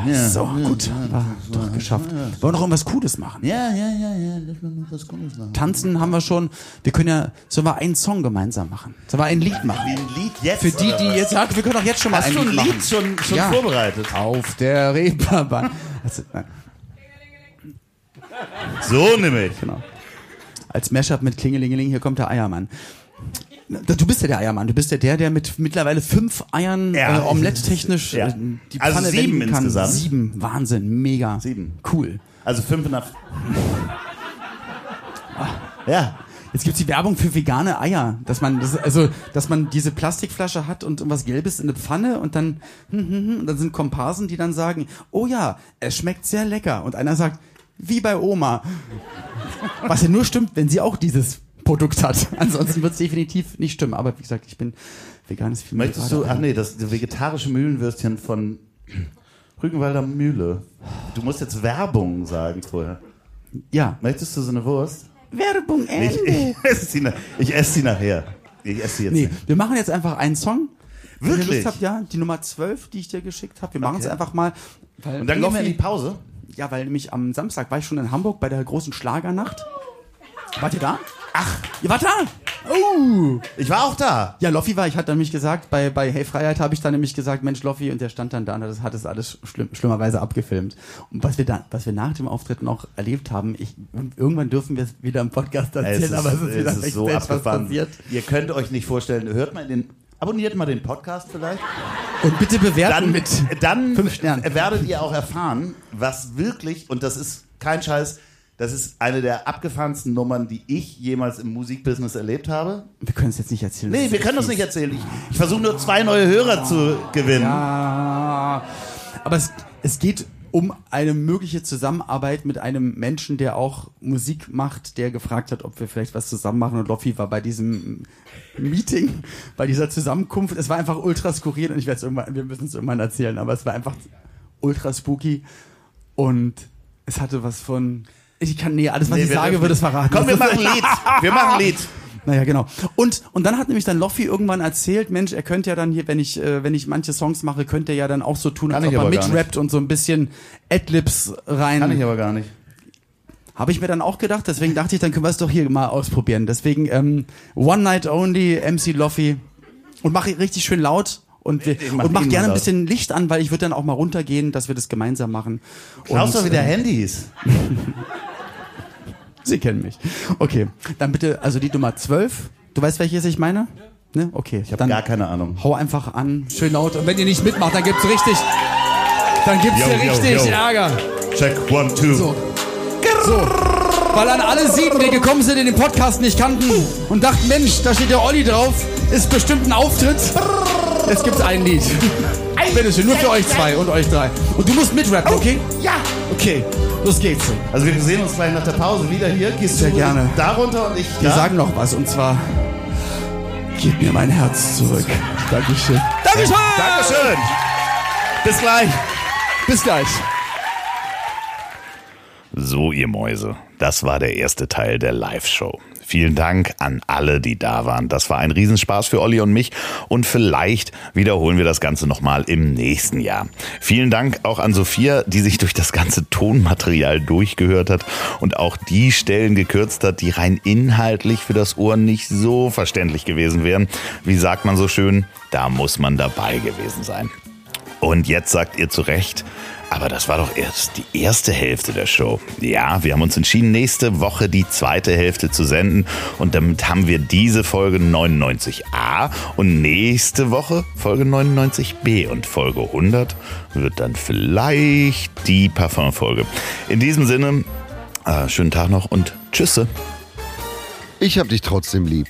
Ja. So, gut, war doch geschafft. Wollen wir noch irgendwas Cooles machen? Ja, ja, ja, ja, lass mal noch was Cooles machen. Tanzen haben wir schon. Wir können ja, sollen wir einen Song gemeinsam machen? Sollen wir ein Lied machen? Ein Lied jetzt? Für die, die jetzt, ja, wir können auch jetzt schon mal Hast ein du ein Lied machen. Lied schon, schon Ja. vorbereitet? Auf der Reeperbahn. Also, So nämlich. genau. Als Mashup mit Klingelingeling, hier kommt der Eiermann. Du bist ja der Eiermann. Du bist ja der, der mit mittlerweile fünf Eiern Ja. äh, omelett-technisch Ja. äh, die Also Pfanne sieben wenden kann. insgesamt? Sieben. Wahnsinn. Mega. Sieben. Cool. Also fünf nach. Ja. Jetzt gibt's die Werbung für vegane Eier, dass man das, also dass man diese Plastikflasche hat und irgendwas Gelbes in eine Pfanne und dann hm, hm, hm, und dann sind Komparsen, die dann sagen, oh ja, es schmeckt sehr lecker und einer sagt, wie bei Oma. Was ja nur stimmt, wenn sie auch dieses Produkt hat. Ansonsten wird's definitiv nicht stimmen. Aber wie gesagt, ich bin veganes Film. Möchtest du, ach nee, das, vegetarische Mühlenwürstchen von Rügenwalder Mühle. Du musst jetzt Werbung sagen vorher. Ja. Möchtest du so eine Wurst? Werbung Ich, ich esse sie, nach- ich esse sie nachher. Ich esse sie jetzt Nee, nicht. wir machen jetzt einfach einen Song. Wenn ihr Wirklich? Lust habt, ja, die Nummer 12, die ich dir geschickt habe. Wir machen es Okay. einfach mal. Und dann gehen wir in die Pause. Ja, weil nämlich am Samstag war ich schon in Hamburg bei der großen Schlagernacht. Wart ihr da? Ach, ihr wart da? Oh! Ich war auch da. Ja, Loffi war, ich hatte nämlich gesagt, bei, bei Hey Freiheit habe ich dann nämlich gesagt, Mensch, Loffi, und der stand dann da und das hat es alles schlimm, schlimmerweise abgefilmt. Und was wir da, was wir nach dem Auftritt noch erlebt haben, ich, irgendwann dürfen wir es wieder im Podcast erzählen, aber es ist wieder es ist so Backstage, was abgefahren. passiert. Ihr könnt euch nicht vorstellen, hört mal den, abonniert mal den Podcast vielleicht. Und bitte bewerten Dann, mit. dann fünf Sternen. werdet ihr auch erfahren, was wirklich, und das ist kein Scheiß, das ist eine der abgefahrensten Nummern, die ich jemals im Musikbusiness erlebt habe. Wir können es jetzt nicht erzählen. Nee, wir können das nicht erzählen. Ich, ich versuche nur zwei neue Hörer zu gewinnen. Ja, aber es, es geht um eine mögliche Zusammenarbeit mit einem Menschen, der auch Musik macht, der gefragt hat, ob wir vielleicht was zusammen machen. Und Loffi war bei diesem Meeting, bei dieser Zusammenkunft. Es war einfach ultra skurril und ich werde es irgendwann, wir müssen es irgendwann erzählen, aber es war einfach ultra spooky und es hatte was von. Ich kann, nee, alles, was Nee, ich sage, wird es verraten. Komm, wir machen ein Lied. Wir machen ein Lied. naja, genau. Und, und dann hat nämlich dann Loffi irgendwann erzählt, Mensch, er könnte ja dann hier, wenn ich, äh, wenn ich manche Songs mache, könnte er ja dann auch so tun, als ob er mitrappt und so ein bisschen Adlibs rein. Kann ich aber gar nicht. Habe ich mir dann auch gedacht, deswegen dachte ich, dann können wir es doch hier mal ausprobieren. Deswegen ähm, One Night Only, MC Loffi und mach richtig schön laut und, wir, mach und mach gerne ein bisschen Licht an, weil ich würde dann auch mal runtergehen, dass wir das gemeinsam machen. Klaus doch wieder äh, Handys. Sie kennen mich. Okay, dann bitte, also die Nummer 12. Du weißt, welches ich meine? Ne? Okay, Ich habe dann gar keine Ahnung. hau einfach an, schön laut. Und wenn ihr nicht mitmacht, dann gibt's richtig, dann gibt's Yo, hier yo, richtig yo. Ärger. Check one, two. So. So. Weil an alle sieben, die gekommen sind, in den Podcast nicht kannten und dachten, Mensch, da steht der Olli drauf, ist bestimmt ein Auftritt. Jetzt gibt's ein Lied. Ein Bitteschön, nur für euch zwei und euch drei. Und du musst mitrappen, okay? Ja! Okay, los geht's. Also wir sehen uns gleich nach der Pause wieder hier. Gehst Sehr du gerne. da runter und ich Wir da? sagen noch was und zwar, gib mir mein Herz zurück. Dankeschön. Dankeschön! Dankeschön! Bis gleich. Bis gleich. So, ihr Mäuse, das war der erste Teil der Live-Show. Vielen Dank an alle, die da waren. Das war ein Riesenspaß für Olli und mich und vielleicht wiederholen wir das Ganze nochmal im nächsten Jahr. Vielen Dank auch an Sophia, die sich durch das ganze Tonmaterial durchgehört hat und auch die Stellen gekürzt hat, die rein inhaltlich für das Ohr nicht so verständlich gewesen wären. Wie sagt man so schön, da muss man dabei gewesen sein. Und jetzt sagt ihr zu Recht, aber das war doch erst die erste Hälfte der Show. Ja, wir haben uns entschieden, nächste Woche die zweite Hälfte zu senden. Und damit haben wir diese Folge 99a und nächste Woche Folge 99b. Und Folge 100 wird dann vielleicht die Parfum-Folge. In diesem Sinne, äh, schönen Tag noch und Tschüsse. Ich hab dich trotzdem lieb.